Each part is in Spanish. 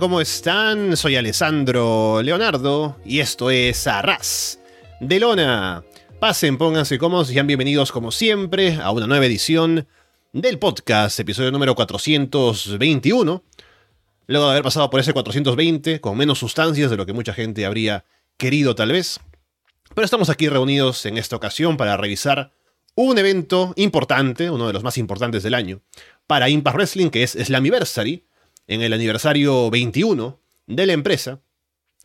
¿cómo están? Soy Alessandro Leonardo y esto es Arras de Lona. Pasen, pónganse cómodos y sean bienvenidos como siempre a una nueva edición del podcast, episodio número 421. Luego de haber pasado por ese 420 con menos sustancias de lo que mucha gente habría querido tal vez. Pero estamos aquí reunidos en esta ocasión para revisar un evento importante, uno de los más importantes del año, para Impact Wrestling, que es Slammiversary, en el aniversario 21 de la empresa.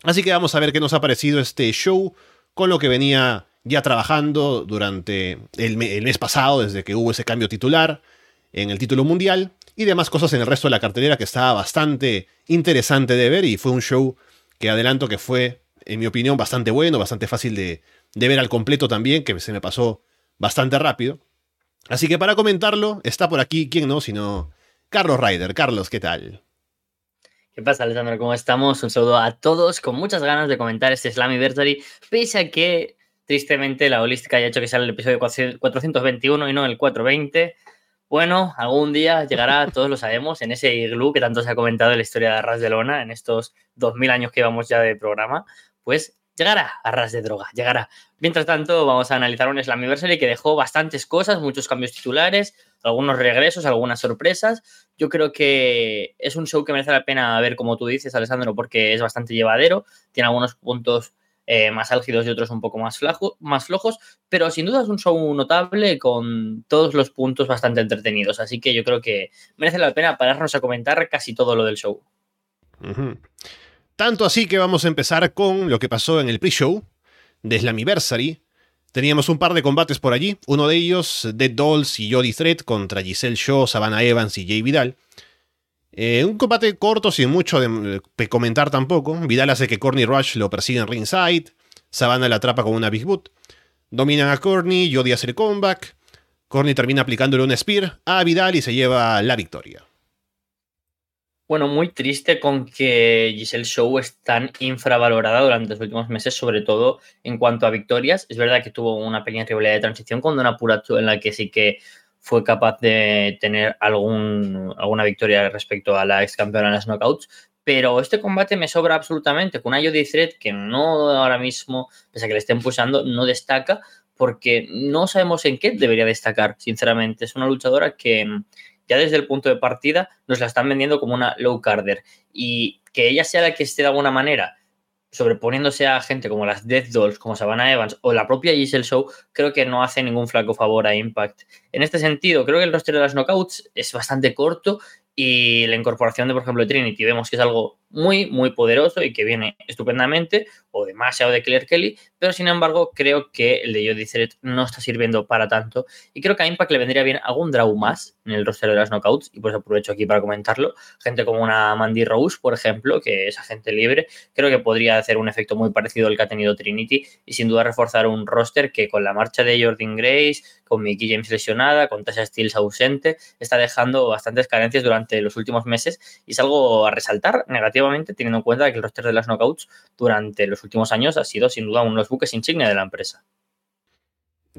Así que vamos a ver qué nos ha parecido este show con lo que venía ya trabajando durante el, mes pasado, desde que hubo ese cambio titular en el título mundial, y demás cosas en el resto de la cartelera que estaba bastante interesante de ver y fue un show que adelanto que fue, en mi opinión, bastante bueno, bastante fácil de, de ver al completo también, que se me pasó bastante rápido. Así que para comentarlo, está por aquí, ¿quién no? Sino Carlos Ryder. Carlos, ¿qué tal? ¿Qué pasa, Alessandro? ¿Cómo estamos? Un saludo a todos con muchas ganas de comentar este Slammiversary, pese a que tristemente la holística haya hecho que sea el episodio 421 y no el 420. Bueno, algún día llegará, todos lo sabemos, en ese iglú que tanto se ha comentado en la historia de Arras de Lona, en estos 2000 años que llevamos ya de programa, pues llegará a ras de droga, llegará. Mientras tanto, vamos a analizar un Slammiversary que dejó bastantes cosas, muchos cambios titulares, algunos regresos, algunas sorpresas. Yo creo que es un show que merece la pena ver, como tú dices, Alessandro, porque es bastante llevadero, tiene algunos puntos eh, más álgidos y otros un poco más, más flojos, pero sin duda es un show notable con todos los puntos bastante entretenidos. Así que yo creo que merece la pena pararnos a comentar casi todo lo del show. Tanto así que vamos a empezar con lo que pasó en el pre-show de Slammiversary. Teníamos un par de combates por allí, uno de ellos Dead Dolls y Jody Threat contra Giselle Shaw, Savannah Evans y Jay Vidal. Eh, un combate corto, sin mucho de, comentar tampoco. Vidal hace que Corny Rush lo persiga en ringside. Savannah la atrapa con una Big Boot. Dominan a Corny, Jody hace el comeback. Corny termina aplicándole un Spear a Vidal y se lleva la victoria. Bueno, muy triste con que Giselle Show es tan infravalorada durante los últimos meses, sobre todo en cuanto a victorias. Es verdad que tuvo una pequeña rivalidad de transición con Dona Purato en la que sí que fue capaz de tener algún, alguna victoria respecto a la ex campeona en las knockouts, pero este combate me sobra absolutamente con una Jody Thread que no ahora mismo, pese a que le estén pulsando, no destaca porque no sabemos en qué debería destacar, sinceramente. Es una luchadora que ya desde el punto de partida nos la están vendiendo como una low carder y que ella sea la que esté de alguna manera sobreponiéndose a gente como las Death Dolls, como Savannah Evans o la propia Giselle Show, creo que no hace ningún flaco favor a Impact. En este sentido, creo que el roster de las knockouts es bastante corto y la incorporación de, por ejemplo, Trinity vemos que es algo muy, muy poderoso y que viene estupendamente, o demasiado de Claire Kelly, pero sin embargo creo que el de Jody Threat no está sirviendo para tanto y creo que a Impact le vendría bien algún draw más en el roster de las knockouts y pues aprovecho aquí para comentarlo. Gente como una Mandy Rose, por ejemplo, que es agente libre, creo que podría hacer un efecto muy parecido al que ha tenido Trinity y sin duda reforzar un roster que con la marcha de Jordan Grace, con Mickey James lesionada, con Tasha Steels ausente, está dejando bastantes carencias durante los últimos meses y es algo a resaltar teniendo en cuenta que el roster de las knockouts durante los últimos años ha sido sin duda uno de los buques insignia de la empresa.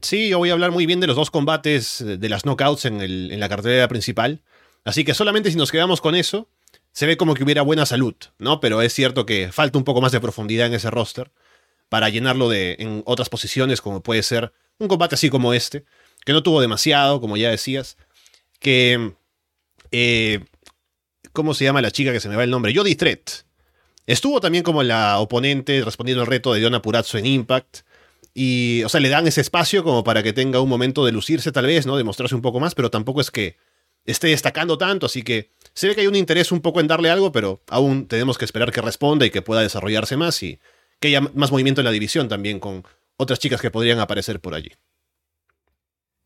Sí, yo voy a hablar muy bien de los dos combates de las knockouts en, la cartelera principal. Así que solamente si nos quedamos con eso, se ve como que hubiera buena salud, ¿no? Pero es cierto que falta un poco más de profundidad en ese roster para llenarlo de, en otras posiciones, como puede ser un combate así como este, que no tuvo demasiado, como ya decías, que eh, ¿Cómo se llama la chica que se me va el nombre? Jody Threat. Estuvo también como la oponente respondiendo al reto de Diona Purazzo en Impact. Y, o sea, le dan ese espacio como para que tenga un momento de lucirse tal vez, ¿no? De mostrarse un poco más, pero tampoco es que esté destacando tanto, así que se ve que hay un interés un poco en darle algo, pero aún tenemos que esperar que responda y que pueda desarrollarse más y que haya más movimiento en la división también con otras chicas que podrían aparecer por allí.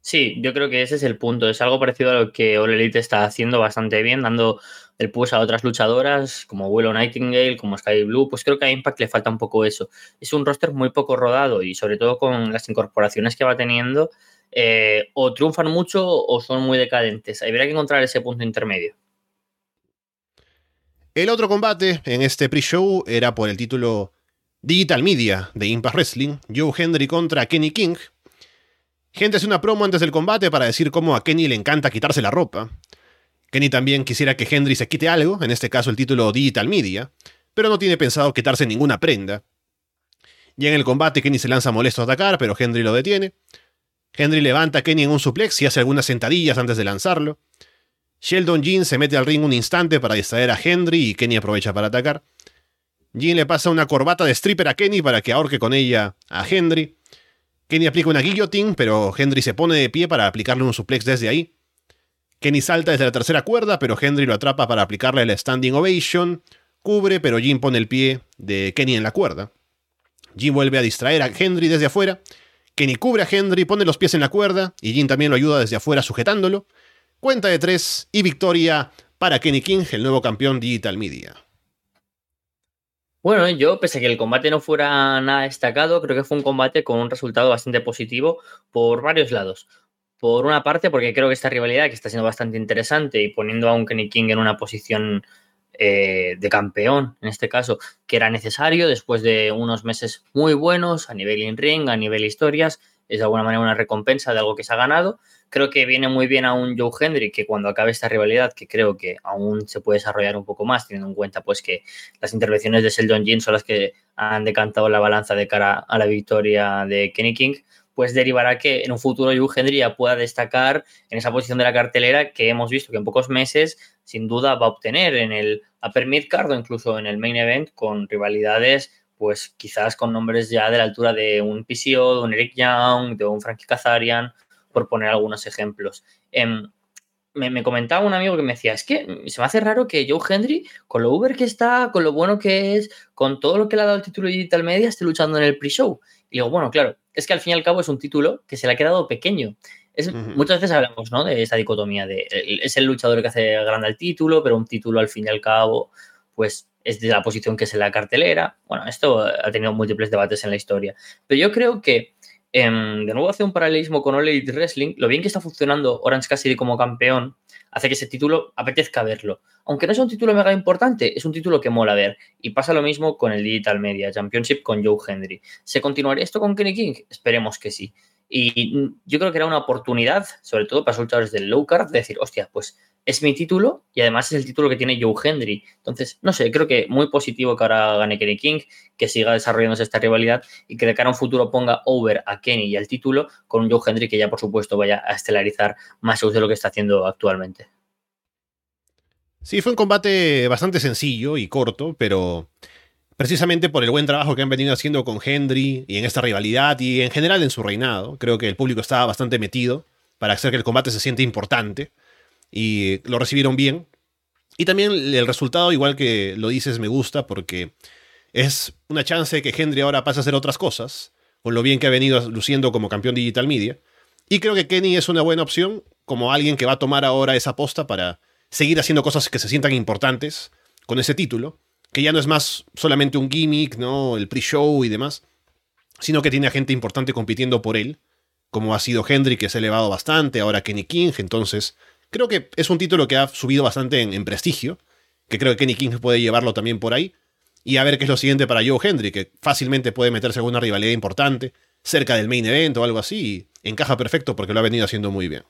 Sí, yo creo que ese es el punto. Es algo parecido a lo que All Elite está haciendo bastante bien, dando el push a otras luchadoras como Willow Nightingale, como Sky Blue. Pues creo que a Impact le falta un poco eso. Es un roster muy poco rodado y sobre todo con las incorporaciones que va teniendo, eh, o triunfan mucho o son muy decadentes. Habría que encontrar ese punto intermedio. El otro combate en este pre-show era por el título Digital Media de Impact Wrestling, Joe Henry contra Kenny King. Gente hace una promo antes del combate para decir cómo a Kenny le encanta quitarse la ropa. Kenny también quisiera que Henry se quite algo, en este caso el título Digital Media, pero no tiene pensado quitarse ninguna prenda. Y en el combate Kenny se lanza molesto a atacar, pero Henry lo detiene. Henry levanta a Kenny en un suplex y hace algunas sentadillas antes de lanzarlo. Sheldon Jean se mete al ring un instante para distraer a Henry y Kenny aprovecha para atacar. Jean le pasa una corbata de stripper a Kenny para que ahorque con ella a Henry. Kenny aplica una guillotine, pero Henry se pone de pie para aplicarle un suplex desde ahí. Kenny salta desde la tercera cuerda, pero Henry lo atrapa para aplicarle la standing ovation. Cubre, pero Jean pone el pie de Kenny en la cuerda. Jean vuelve a distraer a Henry desde afuera. Kenny cubre a Henry, pone los pies en la cuerda y Jean también lo ayuda desde afuera sujetándolo. Cuenta de tres y victoria para Kenny King, el nuevo campeón Digital Media. Bueno, yo, pese a que el combate no fuera nada destacado, creo que fue un combate con un resultado bastante positivo por varios lados. Por una parte, porque creo que esta rivalidad, que está siendo bastante interesante y poniendo a un Kenny King en una posición eh, de campeón, en este caso, que era necesario después de unos meses muy buenos a nivel in-ring, a nivel historias, es de alguna manera una recompensa de algo que se ha ganado. Creo que viene muy bien a un Joe Hendry que cuando acabe esta rivalidad, que creo que aún se puede desarrollar un poco más, teniendo en cuenta pues que las intervenciones de Sheldon Jean son las que han decantado la balanza de cara a la victoria de Kenny King, pues derivará que en un futuro Joe Hendry ya pueda destacar en esa posición de la cartelera que hemos visto que en pocos meses sin duda va a obtener en el Upper Midcard o incluso en el Main Event con rivalidades pues quizás con nombres ya de la altura de un PCO, de un Eric Young, de un Frankie Kazarian, por poner algunos ejemplos. Em, me, comentaba un amigo que me decía, es que se me hace raro que Joe Hendry, con lo Uber que está, con lo bueno que es, con todo lo que le ha dado el título Digital Media, esté luchando en el pre-show. Y digo, bueno, claro, es que al fin y al cabo es un título que se le ha quedado pequeño. Es, Muchas veces hablamos ¿no? de esa dicotomía de es el luchador que hace grande el título, pero un título al fin y al cabo, pues es de la posición que es en la cartelera. Bueno, esto ha tenido múltiples debates en la historia. Pero yo creo que, em, de nuevo, hace un paralelismo con All Elite Wrestling. Lo bien que está funcionando Orange Cassidy como campeón hace que ese título apetezca verlo. Aunque no es un título mega importante, es un título que mola ver. Y pasa lo mismo con el Digital Media Championship con Joe Hendry. ¿Se continuaría esto con Kenny King? Esperemos que sí. Y yo creo que era una oportunidad, sobre todo para los luchadores del low card, de decir, hostia, pues es mi título y además es el título que tiene Joe Hendry. Entonces, no sé, creo que muy positivo que ahora gane Kenny King, que siga desarrollándose esta rivalidad y que de cara a un futuro ponga over a Kenny y al título con un Joe Hendry que ya por supuesto vaya a estelarizar más de lo que está haciendo actualmente. Sí, fue un combate bastante sencillo y corto, pero precisamente por el buen trabajo que han venido haciendo con Hendry y en esta rivalidad y en general en su reinado, creo que el público estaba bastante metido para hacer que el combate se siente importante y lo recibieron bien. Y también el resultado, igual que lo dices, me gusta porque es una chance de que Henry ahora pase a hacer otras cosas, con lo bien que ha venido luciendo como campeón digital media. Y creo que Kenny es una buena opción como alguien que va a tomar ahora esa posta para seguir haciendo cosas que se sientan importantes con ese título, que ya no es más solamente un gimmick, ¿no? El pre-show y demás, sino que tiene a gente importante compitiendo por él, como ha sido Henry, que se ha elevado bastante, ahora Kenny King, entonces Creo que es un título que ha subido bastante en, prestigio, que creo que Kenny King puede llevarlo también por ahí. Y a ver qué es lo siguiente para Joe Hendry, que fácilmente puede meterse en una rivalidad importante, cerca del main event o algo así, y encaja perfecto porque lo ha venido haciendo muy bien.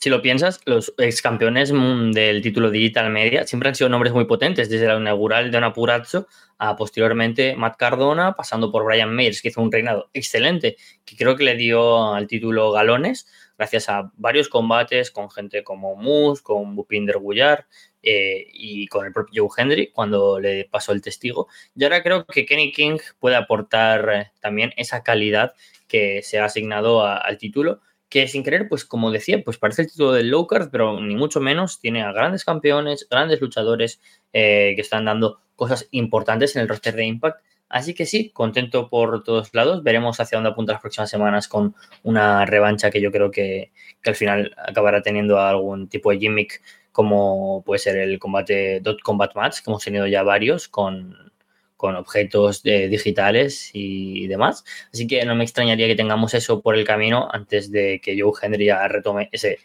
Si lo piensas, los ex campeones del título Digital Media siempre han sido nombres muy potentes, desde la inaugural de Don Apurazzo a posteriormente Matt Cardona, pasando por Brian Mayers, que hizo un reinado excelente, que creo que le dio al título galones, gracias a varios combates con gente como Moose, con Bupinder Gullar eh, y con el propio Joe Hendry cuando le pasó el testigo. Y ahora creo que Kenny King puede aportar eh, también esa calidad que se ha asignado al título que sin querer, pues como decía, pues parece el título del low card, pero ni mucho menos tiene a grandes campeones, grandes luchadores eh, que están dando cosas importantes en el roster de Impact. Así que sí, contento por todos lados. Veremos hacia dónde apunta las próximas semanas con una revancha que yo creo que, al final acabará teniendo algún tipo de gimmick como puede ser el combate Dot Combat Match, que hemos tenido ya varios con, con objetos digitales y demás. Así que no me extrañaría que tengamos eso por el camino antes de que Joe Henry retome ese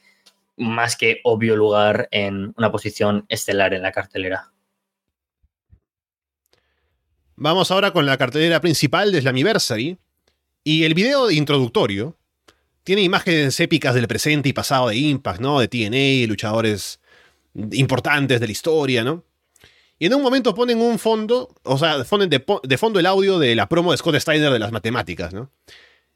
más que obvio lugar en una posición estelar en la cartelera. Vamos ahora con la cartelera principal de Slammiversary. Y el video introductorio tiene imágenes épicas del presente y pasado de Impact, ¿no? De TNA, luchadores importantes de la historia, ¿no? Y en un momento ponen un fondo, o sea, ponen de, fondo el audio de la promo de Scott Steiner de las matemáticas, ¿no?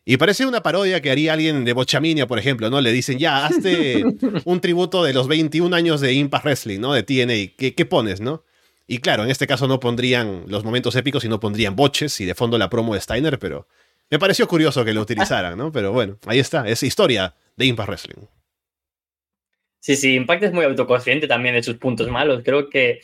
Y parece una parodia que haría alguien de Bochaminia, por ejemplo, ¿no? Le dicen, ya, hazte un tributo de los 21 años de Impact Wrestling, ¿no? De TNA. ¿Qué, ¿Qué, pones, no? Y claro, en este caso no pondrían los momentos épicos y no pondrían boches y de fondo la promo de Steiner, pero me pareció curioso que lo utilizaran, ¿no? Pero bueno, ahí está, es historia de Impact Wrestling. Sí, sí, Impact es muy autoconsciente también de sus puntos malos. Creo que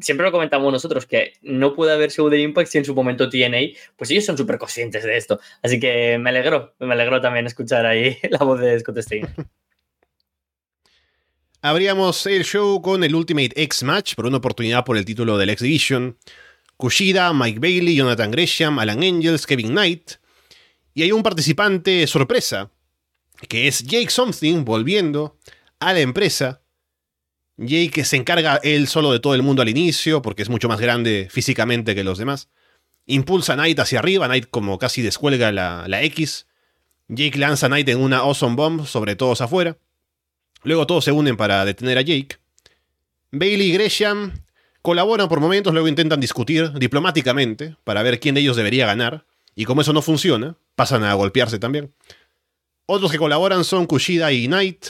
siempre lo comentamos nosotros, que no puede haber show de Impact si en su momento TNA, pues ellos son súper conscientes de esto. Así que me alegró, me alegró también escuchar ahí la voz de Scott Steiner. Abríamos el show con el Ultimate X Match por una oportunidad por el título del X Division. Kushida, Mike Bailey, Jonathan Gresham, Alan Angels, Kevin Knight. Y hay un participante sorpresa, que es Jake Something volviendo a la empresa. Jake se encarga él solo de todo el mundo al inicio, porque es mucho más grande físicamente que los demás. Impulsa a Knight hacia arriba, Knight como casi descuelga la, la X. Jake lanza a Knight en una Awesome Bomb sobre todos afuera. Luego todos se unen para detener a Jake. Bailey y Gresham colaboran por momentos, luego intentan discutir diplomáticamente para ver quién de ellos debería ganar. Y como eso no funciona, pasan a golpearse también. Otros que colaboran son Kushida y Knight.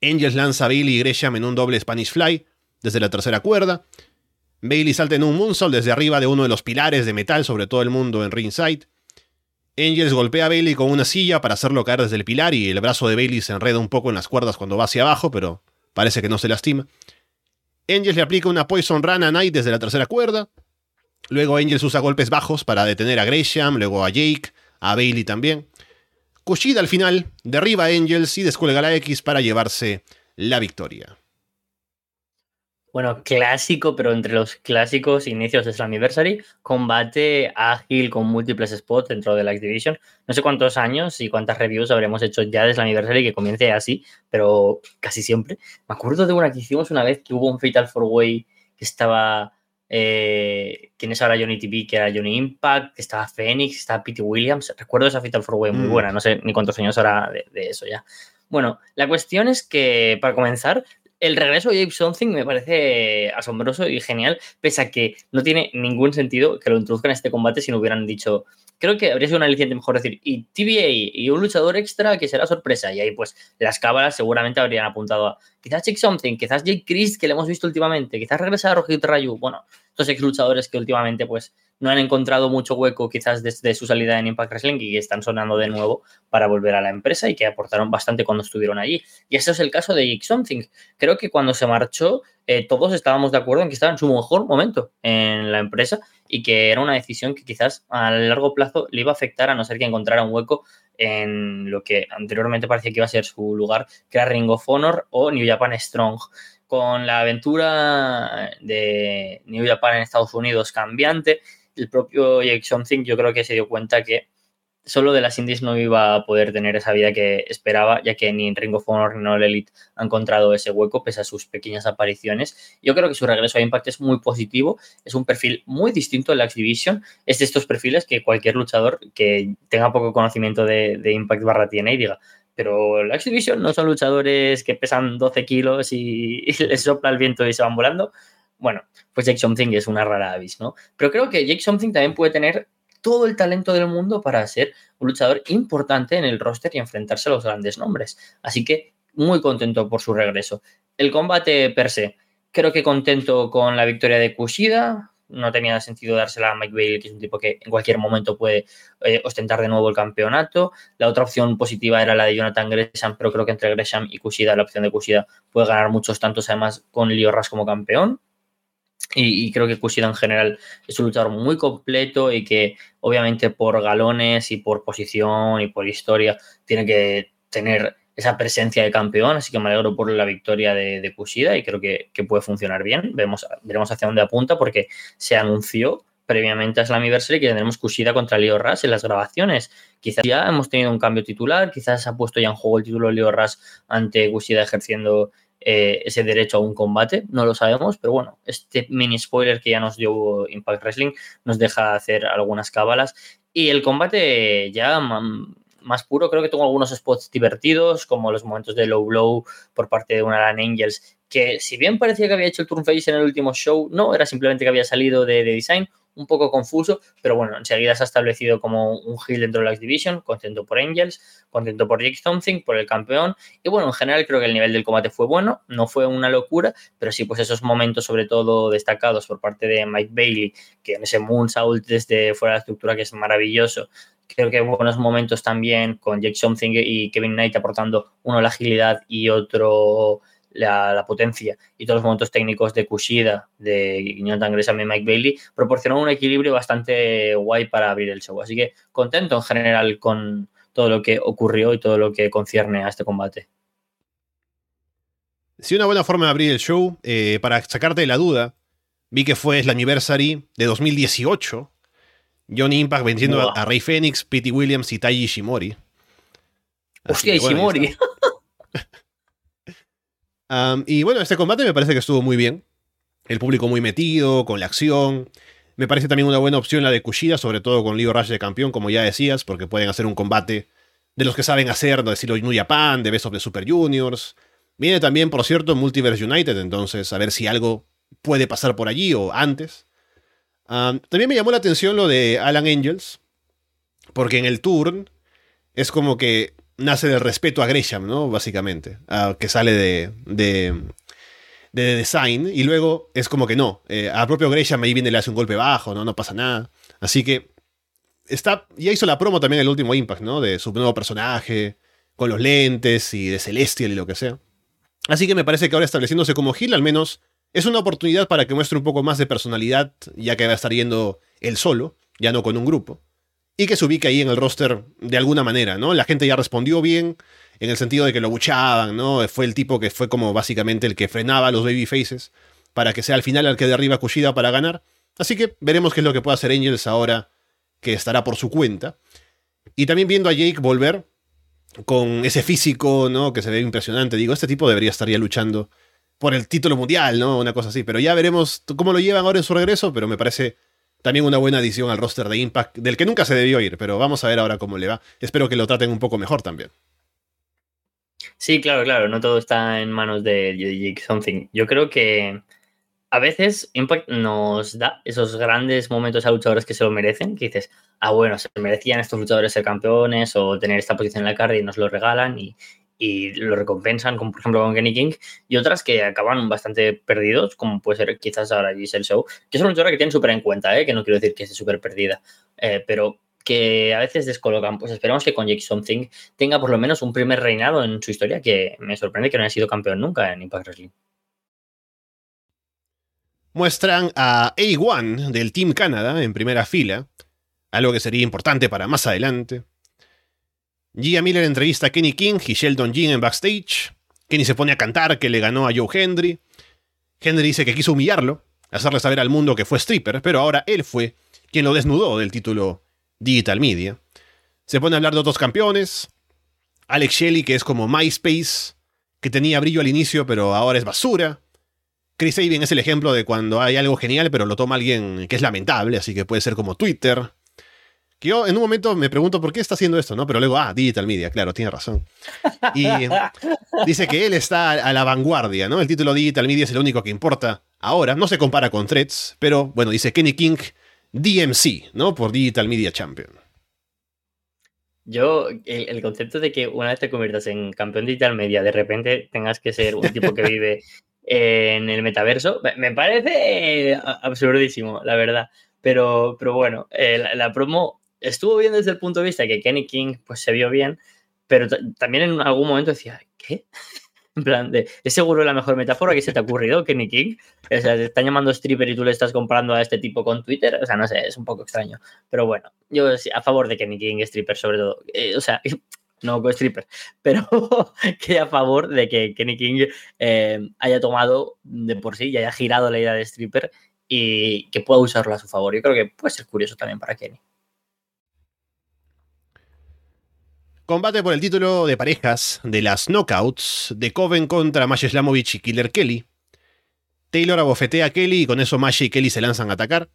Angels lanza a Bailey y Gresham en un doble Spanish Fly desde la tercera cuerda. Bailey salta en un moonsault desde arriba de uno de los pilares de metal sobre todo el mundo en ringside. Angels golpea a Bailey con una silla para hacerlo caer desde el pilar y el brazo de Bailey se enreda un poco en las cuerdas cuando va hacia abajo, pero parece que no se lastima. Angels le aplica una Poison Run a Knight desde la tercera cuerda. Luego Angels usa golpes bajos para detener a Gresham, luego a Jake, a Bailey también. Kushida al final derriba a Angels y descuelga la X para llevarse la victoria. Bueno, clásico, pero entre los clásicos inicios de Slammiversary, combate ágil con múltiples spots dentro de la X-Division. No sé cuántos años y cuántas reviews habremos hecho ya de Slammiversary que comience así, pero casi siempre. Me acuerdo de una que hicimos una vez que hubo un Fatal 4-Way que estaba eh, quién es ahora Johnny TV, que era Johnny Impact, que estaba Phoenix, estaba Pete Williams. Recuerdo esa Fatal Four Way muy mm. buena, no sé ni cuántos años ahora de, eso ya. Bueno, la cuestión es que, para comenzar, el regreso de James Something me parece asombroso y genial, pese a que no tiene ningún sentido que lo introduzcan en este combate si no hubieran dicho. Creo que habría sido una aliciente mejor decir, y TVA y un luchador extra que será sorpresa. Y ahí, pues, las cámaras seguramente habrían apuntado a quizás Jake Something, quizás Jake Christ, que le hemos visto últimamente, quizás regresar a Rojito Rayu. Bueno, estos ex luchadores que últimamente, pues, no han encontrado mucho hueco quizás desde su salida en Impact Wrestling y están sonando de nuevo para volver a la empresa y que aportaron bastante cuando estuvieron allí. Y ese es el caso de Jake Something. Creo que cuando se marchó eh, todos estábamos de acuerdo en que estaba en su mejor momento en la empresa y que era una decisión que quizás a largo plazo le iba a afectar a no ser que encontrara un hueco en lo que anteriormente parecía que iba a ser su lugar, que era Ring of Honor o New Japan Strong con la aventura de New Japan en Estados Unidos cambiante el propio Jake Something yo creo que se dio cuenta que solo de las indies no iba a poder tener esa vida que esperaba, ya que ni en Ring of Honor ni en Elite ha encontrado ese hueco pese a sus pequeñas apariciones. Yo creo que su regreso a Impact es muy positivo, es un perfil muy distinto de la X-Division, es de estos perfiles que cualquier luchador que tenga poco conocimiento de, Impact barra tiene y diga, pero la X-Division no son luchadores que pesan 12 kilos y, y les sopla el viento y se van volando. Bueno, pues Jake Something es una rara avis, ¿no? Pero creo que Jake Something también puede tener todo el talento del mundo para ser un luchador importante en el roster y enfrentarse a los grandes nombres. Así que muy contento por su regreso. El combate per se, creo que contento con la victoria de Kushida, no tenía sentido dársela a Mike Bailey, que es un tipo que en cualquier momento puede eh, ostentar de nuevo el campeonato. La otra opción positiva era la de Jonathan Gresham, pero creo que entre Gresham y Kushida, la opción de Kushida puede ganar muchos tantos, además con Leo Ras como campeón. Y, creo que Kushida en general es un luchador muy completo y que obviamente por galones y por posición y por historia tiene que tener esa presencia de campeón, así que me alegro por la victoria de, de Kushida y creo que, puede funcionar bien. Vemos, veremos hacia dónde apunta porque se anunció previamente a Slammiversary que tendremos Kushida contra Leo Ras en las grabaciones. Quizás ya hemos tenido un cambio titular, quizás ha puesto ya en juego el título Leo Ras ante Kushida ejerciendo eh, ese derecho a un combate, no lo sabemos, pero bueno, este mini spoiler que ya nos dio Impact Wrestling nos deja hacer algunas cábalas. Y el combate ya más puro, creo que tengo algunos spots divertidos, como los momentos de low blow por parte de una Alan Angels, que si bien parecía que había hecho el turn face en el último show, no, era simplemente que había salido de, de design, un poco confuso, pero bueno, enseguida se ha establecido como un heel dentro de la X-Division, contento por Angels, contento por Jake Something, por el campeón, y bueno, en general creo que el nivel del combate fue bueno, no fue una locura, pero sí pues esos momentos sobre todo destacados por parte de Mike Bailey, que en ese moonsault desde fuera de la estructura que es maravilloso, creo que buenos momentos también con Jake Something y Kevin Knight aportando uno la agilidad y otro la, potencia y todos los momentos técnicos de Kushida, de Jonathan Gresham y Mike Bailey, proporcionó un equilibrio bastante guay para abrir el show. Así que contento en general con todo lo que ocurrió y todo lo que concierne a este combate. Sí, una buena forma de abrir el show, eh, para sacarte de la duda, vi que fue el anniversary de 2018. Johnny Impact venciendo a, Rey Phoenix, Pete Williams y Taiji Ishimori. Hostia, Ishimori. Y bueno, este combate me parece que estuvo muy bien. El público muy metido, con la acción. Me parece también una buena opción la de Kushida, sobre todo con Leo Rush de campeón, como ya decías, porque pueden hacer un combate de los que saben hacer, de estilo New Japan, de Best of the Super Juniors. Viene también, por cierto, Multiverse United, entonces a ver si algo puede pasar por allí o antes. también me llamó la atención lo de Alan Angels, porque en el turn es como que nace del respeto a Gresham, ¿no? Básicamente, que sale de, de, de, Design, y luego es como que no, eh, a propio Gresham ahí viene le hace un golpe bajo, ¿no? No pasa nada. Así que está, ya hizo la promo también el último Impact, ¿no? De su nuevo personaje, con los lentes y de Celestial y lo que sea. Así que me parece que ahora estableciéndose como Gil, al menos es una oportunidad para que muestre un poco más de personalidad, ya que va a estar yendo él solo, ya no con un grupo y que se ubique ahí en el roster de alguna manera, ¿no? La gente ya respondió bien, en el sentido de que lo buchaban, ¿no? Fue el tipo que fue como básicamente el que frenaba a los babyfaces para que sea al final el que derriba a Kushida para ganar. Así que veremos qué es lo que puede hacer Angels ahora que estará por su cuenta. Y también viendo a Jake volver con ese físico, ¿no? Que se ve impresionante. Digo, este tipo debería estar ya luchando por el título mundial, ¿no? Una cosa así. Pero ya veremos cómo lo llevan ahora en su regreso, pero me parece también una buena adición al roster de Impact, del que nunca se debió ir, pero vamos a ver ahora cómo le va. Espero que lo traten un poco mejor también. Sí, claro, claro, no todo está en manos de Jake Something. Yo creo que a veces Impact nos da esos grandes momentos a luchadores que se lo merecen, que dices, ah, bueno, se merecían estos luchadores ser campeones o tener esta posición en la carta y nos lo regalan y, y lo recompensan, como por ejemplo con Kenny King, y otras que acaban bastante perdidos, como puede ser quizás ahora Giselle Show, que es una luchadora que tienen súper en cuenta, ¿eh? que no quiero decir que esté súper perdida, eh, pero que a veces descolocan. Pues esperamos que con Jake Something tenga por lo menos un primer reinado en su historia, que me sorprende que no haya sido campeón nunca en Impact Wrestling. Muestran a A1 del Team Canada en primera fila, algo que sería importante para más adelante. Gia Miller entrevista a Kenny King y Sheldon Jean en backstage. Kenny se pone a cantar que le ganó a Joe Hendry. Hendry dice que quiso humillarlo, hacerle saber al mundo que fue stripper, pero ahora él fue quien lo desnudó del título Digital Media. Se pone a hablar de otros campeones. Alex Shelley, que es como MySpace, que tenía brillo al inicio, pero ahora es basura. Chris Sabin es el ejemplo de cuando hay algo genial, pero lo toma alguien que es lamentable, así que puede ser como Twitter. Que yo en un momento me pregunto por qué está haciendo esto, ¿no? Pero luego, ah, Digital Media, claro, tiene razón. Y dice que él está a la vanguardia, ¿no? El título Digital Media es el único que importa ahora. No se compara con Threads, pero bueno, dice Kenny King DMC, ¿no? Por Digital Media Champion. Yo, el, concepto de que una vez te conviertas en campeón digital media, de repente tengas que ser un tipo que vive en el metaverso. Me parece absurdísimo, la verdad. Pero, pero bueno, eh, la, promo estuvo bien desde el punto de vista que Kenny King pues, se vio bien, pero también en algún momento decía, ¿qué? En plan, de, ¿es seguro la mejor metáfora que se te ha ocurrido, Kenny King? O sea, te están llamando stripper y tú le estás comprando a este tipo con Twitter. O sea, no sé, es un poco extraño. Pero bueno, yo a favor de Kenny King, stripper sobre todo. Eh, o sea, no con stripper, pero que a favor de que Kenny King eh, haya tomado de por sí y haya girado la idea de stripper y que pueda usarlo a su favor. Yo creo que puede ser curioso también para Kenny. Combate por el título de parejas de las Knockouts de Coven contra Masha Slamovich y Killer Kelly. Taylor abofetea a Kelly y con eso Masha y Kelly se lanzan a atacar.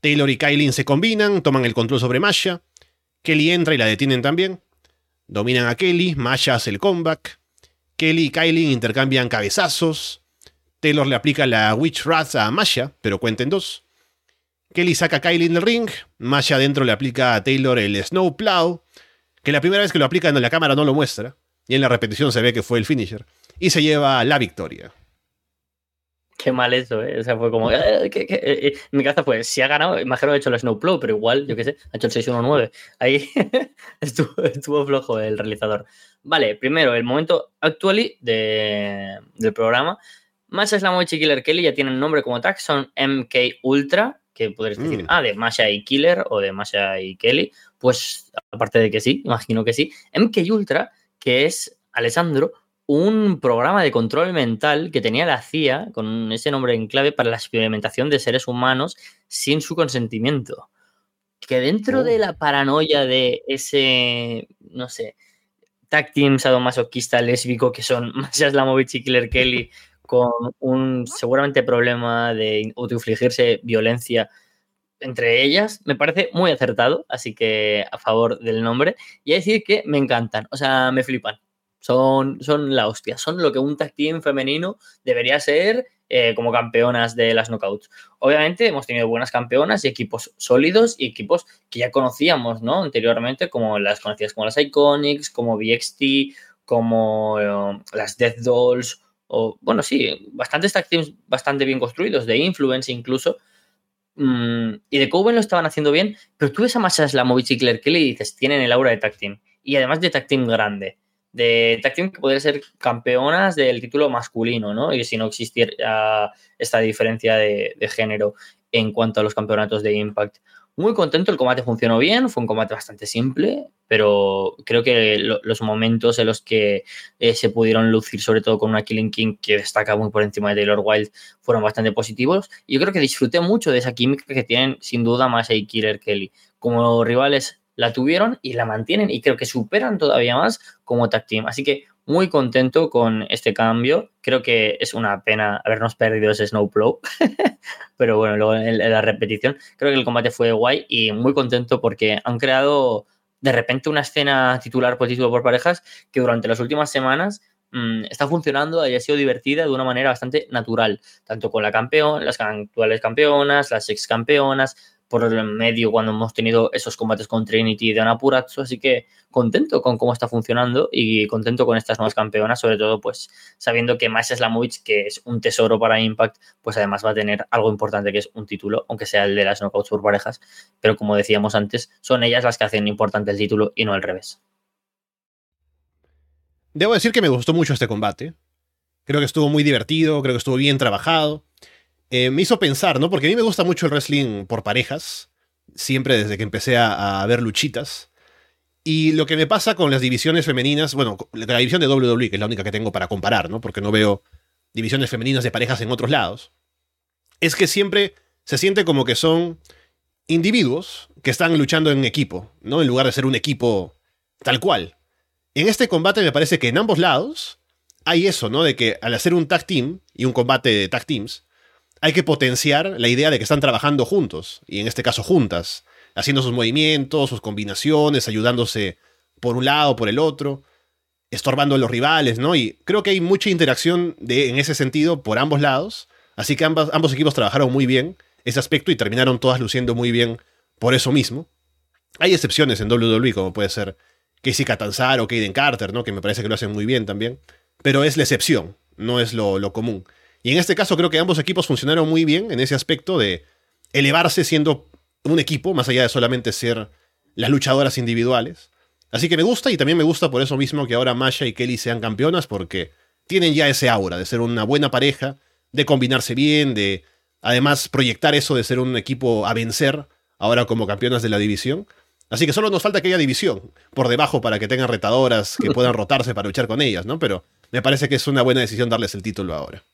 Taylor y Kylie se combinan, toman el control sobre Masha. Kelly entra y la detienen también. Dominan a Kelly, Masha hace el comeback. Kelly y Kylie intercambian cabezazos. Taylor le aplica la Witch Wrath a Masha, pero cuenten dos. Kelly saca a Kylie en el ring, Masha adentro le aplica a Taylor el Snow Plow, que la primera vez que lo aplica en la cámara no lo muestra, y en la repetición se ve que fue el finisher, y se lleva la victoria. Qué mal eso, ¿eh? O sea, fue como. Eh, eh, eh, mi cabeza fue: si ha ganado, imagino que ha hecho el Snowplow, pero igual, yo qué sé, ha hecho el 619. Ahí estuvo, flojo el realizador. Vale, primero, el momento actual del programa. Masha Slamovich y Killer Kelly ya tienen nombre como tag, son MK Ultra, que podrías decir, mm. ah, de Masha y Killer o de Masha y Kelly. Pues, aparte de que sí, imagino que sí. MK Ultra, que es Alessandro, un programa de control mental que tenía la CIA con ese nombre en clave para la experimentación de seres humanos sin su consentimiento. Que dentro de oh. la paranoia de ese, no sé, tag team sadomasoquista lésbico que son Masha Slamovich y Killer Kelly con un seguramente problema de autoinfligirse violencia entre ellas, me parece muy acertado, así que a favor del nombre. Y a decir que me encantan, o sea, me flipan. Son, son la hostia, son lo que un tag team femenino debería ser eh, como campeonas de las knockouts. Obviamente hemos tenido buenas campeonas y equipos sólidos y equipos que ya conocíamos, ¿no? Anteriormente, como las conocidas como las Iconics, como VXT, como eh, las Death Dolls o bueno, sí, bastantes tag teams bastante bien construidos, de influence incluso. Mm, y de Coven lo estaban haciendo bien, pero tú ves a Masha Slamovich y Claire Kelly dices, tienen el aura de tag team. Y además de tag team grande. De tag team que podría ser campeonas del título masculino, ¿no? Y si no existiera esta diferencia de género en cuanto a los campeonatos de Impact. Muy contento, el combate funcionó bien, fue un combate bastante simple, pero creo que los momentos en los que eh, se pudieron lucir, sobre todo con una Killing King que destaca muy por encima de Taylor Wilde, fueron bastante positivos. Y yo creo que disfruté mucho de esa química que tienen sin duda más y Killer Kelly. Como rivales la tuvieron y la mantienen y creo que superan todavía más como tag team. Así que muy contento con este cambio. Creo que es una pena habernos perdido ese Snowplow, pero bueno, luego en, la repetición creo que el combate fue guay y muy contento porque han creado de repente una escena titular por título por parejas que durante las últimas semanas mm, está funcionando y ha sido divertida de una manera bastante natural, tanto con la campeón, las actuales campeonas, las ex campeonas, por el medio cuando hemos tenido esos combates con Trinity y de Anapurazzo, así que contento con cómo está funcionando y contento con estas nuevas campeonas, sobre todo pues sabiendo que Masha Slamovich, que es un tesoro para Impact, pues además va a tener algo importante que es un título, aunque sea el de las knockouts por parejas, pero como decíamos antes, son ellas las que hacen importante el título y no al revés. Debo decir que me gustó mucho este combate. Creo que estuvo muy divertido, creo que estuvo bien trabajado. Eh, me hizo pensar, ¿no? Porque a mí me gusta mucho el wrestling por parejas, siempre desde que empecé a, ver luchitas. Y lo que me pasa con las divisiones femeninas, bueno, la división de WWE, que es la única que tengo para comparar, ¿no? Porque no veo divisiones femeninas de parejas en otros lados, es que siempre se siente como que son individuos que están luchando en equipo, ¿no? En lugar de ser un equipo tal cual. En este combate me parece que en ambos lados hay eso, ¿no? De que al hacer un tag team y un combate de tag teams, hay que potenciar la idea de que están trabajando juntos, y en este caso juntas, haciendo sus movimientos, sus combinaciones, ayudándose por un lado, por el otro, estorbando a los rivales, ¿no? Y creo que hay mucha interacción de, en ese sentido por ambos lados, así que ambos, equipos trabajaron muy bien ese aspecto y terminaron todas luciendo muy bien por eso mismo. Hay excepciones en WWE, como puede ser Casey Catanzaro o Kaden Carter, ¿no? Que me parece que lo hacen muy bien también. Pero es la excepción. no es lo común. Y en este caso creo que ambos equipos funcionaron muy bien en ese aspecto de elevarse siendo un equipo, más allá de solamente ser las luchadoras individuales. Así que me gusta y también me gusta por eso mismo que ahora Masha y Kelly sean campeonas porque tienen ya ese aura de ser una buena pareja, de combinarse bien, de además proyectar eso de ser un equipo a vencer ahora como campeonas de la división. Así que solo nos falta que haya división por debajo para que tengan retadoras que puedan rotarse para luchar con ellas, ¿no? Pero me parece que es una buena decisión darles el título ahora.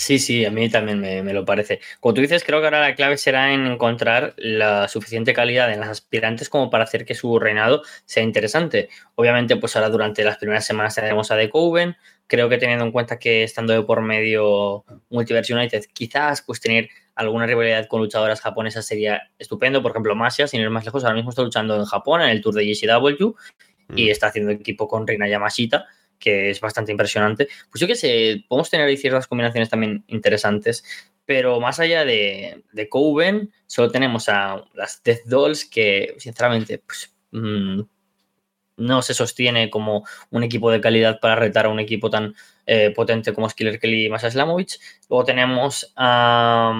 Sí, sí, a mí también me, lo parece. Como tú dices, creo que ahora la clave será en encontrar la suficiente calidad en las aspirantes como para hacer que su reinado sea interesante. Obviamente, pues ahora durante las primeras semanas tenemos a The Coven. Creo que teniendo en cuenta que estando de por medio Multiverse United, quizás pues tener alguna rivalidad con luchadoras japonesas sería estupendo. Por ejemplo, Masia, sin ir más lejos, ahora mismo está luchando en Japón en el Tour de JCW y mm. está haciendo equipo con Reina Yamashita que es bastante impresionante. Pues yo que sé, podemos tener ahí ciertas combinaciones también interesantes, pero más allá de, de Coven, solo tenemos a las Death Dolls que, sinceramente, pues, mm, no se sostiene como un equipo de calidad para retar a un equipo tan eh, potente como Skiller Kelly y Masa Slamovich. Luego tenemos a,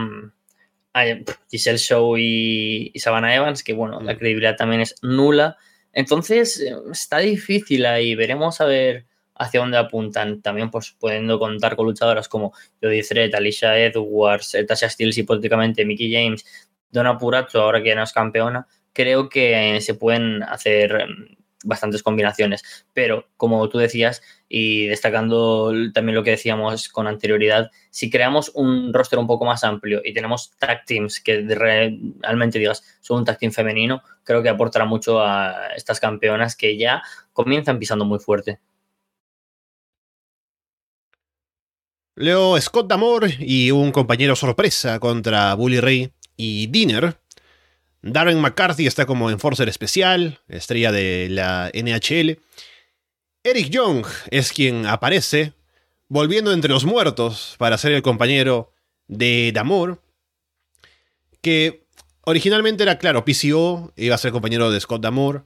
Giselle Show y, y Savannah Evans, que bueno, la mm. credibilidad también es nula. Entonces, eh, está difícil ahí. Veremos a ver hacia dónde apuntan, también pues pudiendo contar con luchadoras como Jodie Threat, Alicia Edwards, Tasha Steele, hipotéticamente Mickey James, Donna Purazzo, ahora que no es campeona, creo que se pueden hacer mm, bastantes combinaciones, pero como tú decías y destacando también lo que decíamos con anterioridad, si creamos un roster un poco más amplio y tenemos tag teams que realmente digas son un tag team femenino, creo que aportará mucho a estas campeonas que ya comienzan pisando muy fuerte. Leo Scott Damore y un compañero sorpresa contra Bully Ray y Dinner. Darren McCarthy está como enforcer especial, estrella de la NHL. Eric Young es quien aparece, volviendo entre los muertos para ser el compañero de Damore, que originalmente era, claro, PCO, iba a ser compañero de Scott Damore.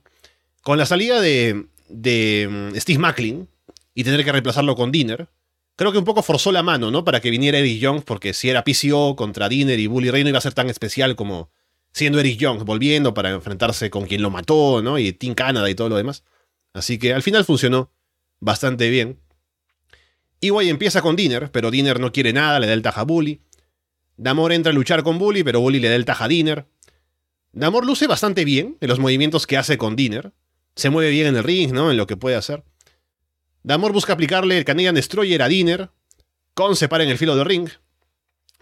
Con la salida de, de mm, Steve Macklin y tener que reemplazarlo con Dinner, creo que un poco forzó la mano, ¿no? Para que viniera Eric Young, porque si era PCO contra Dinner y Bully Ray no iba a ser tan especial como siendo Eric Young, volviendo para enfrentarse con quien lo mató, ¿no? Y Team Canada y todo lo demás. Así que al final funcionó bastante bien. Iguay empieza con Dinner, pero Dinner no quiere nada, le da el taja a Bully. Damor entra a luchar con Bully, pero Bully le da el taja a Dinner. Damor luce bastante bien en los movimientos que hace con Dinner. Se mueve bien en el ring, ¿no? En lo que puede hacer. Damor busca aplicarle el Canadian Destroyer a Dinner. Con se para en el filo del ring.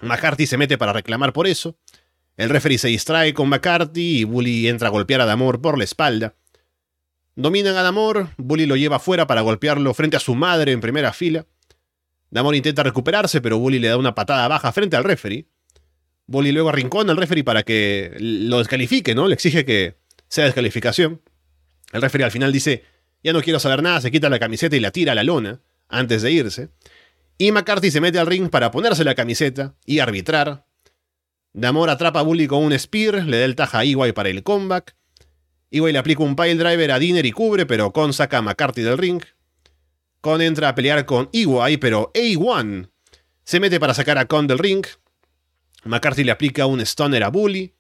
McCarthy se mete para reclamar por eso. El referee se distrae con McCarthy y Bully entra a golpear a Damor por la espalda. Dominan a Damor, Bully lo lleva afuera para golpearlo frente a su madre en primera fila. Damor intenta recuperarse, pero Bully le da una patada baja frente al referee. Bully luego arrincona al referee para que lo descalifique, ¿no? Le exige que sea descalificación. El referee al final dice, ya no quiero saber nada, se quita la camiseta y la tira a la lona antes de irse. Y McCarthy se mete al ring para ponerse la camiseta y arbitrar. Damor atrapa a Bully con un spear, le da el taja a Iway para el comeback. Iway le aplica un pile driver a Dinner y cubre, pero Con saca a McCarthy del ring. Con entra a pelear con Iway, pero A1 se mete para sacar a Con del ring. McCarthy le aplica un stunner a Bully.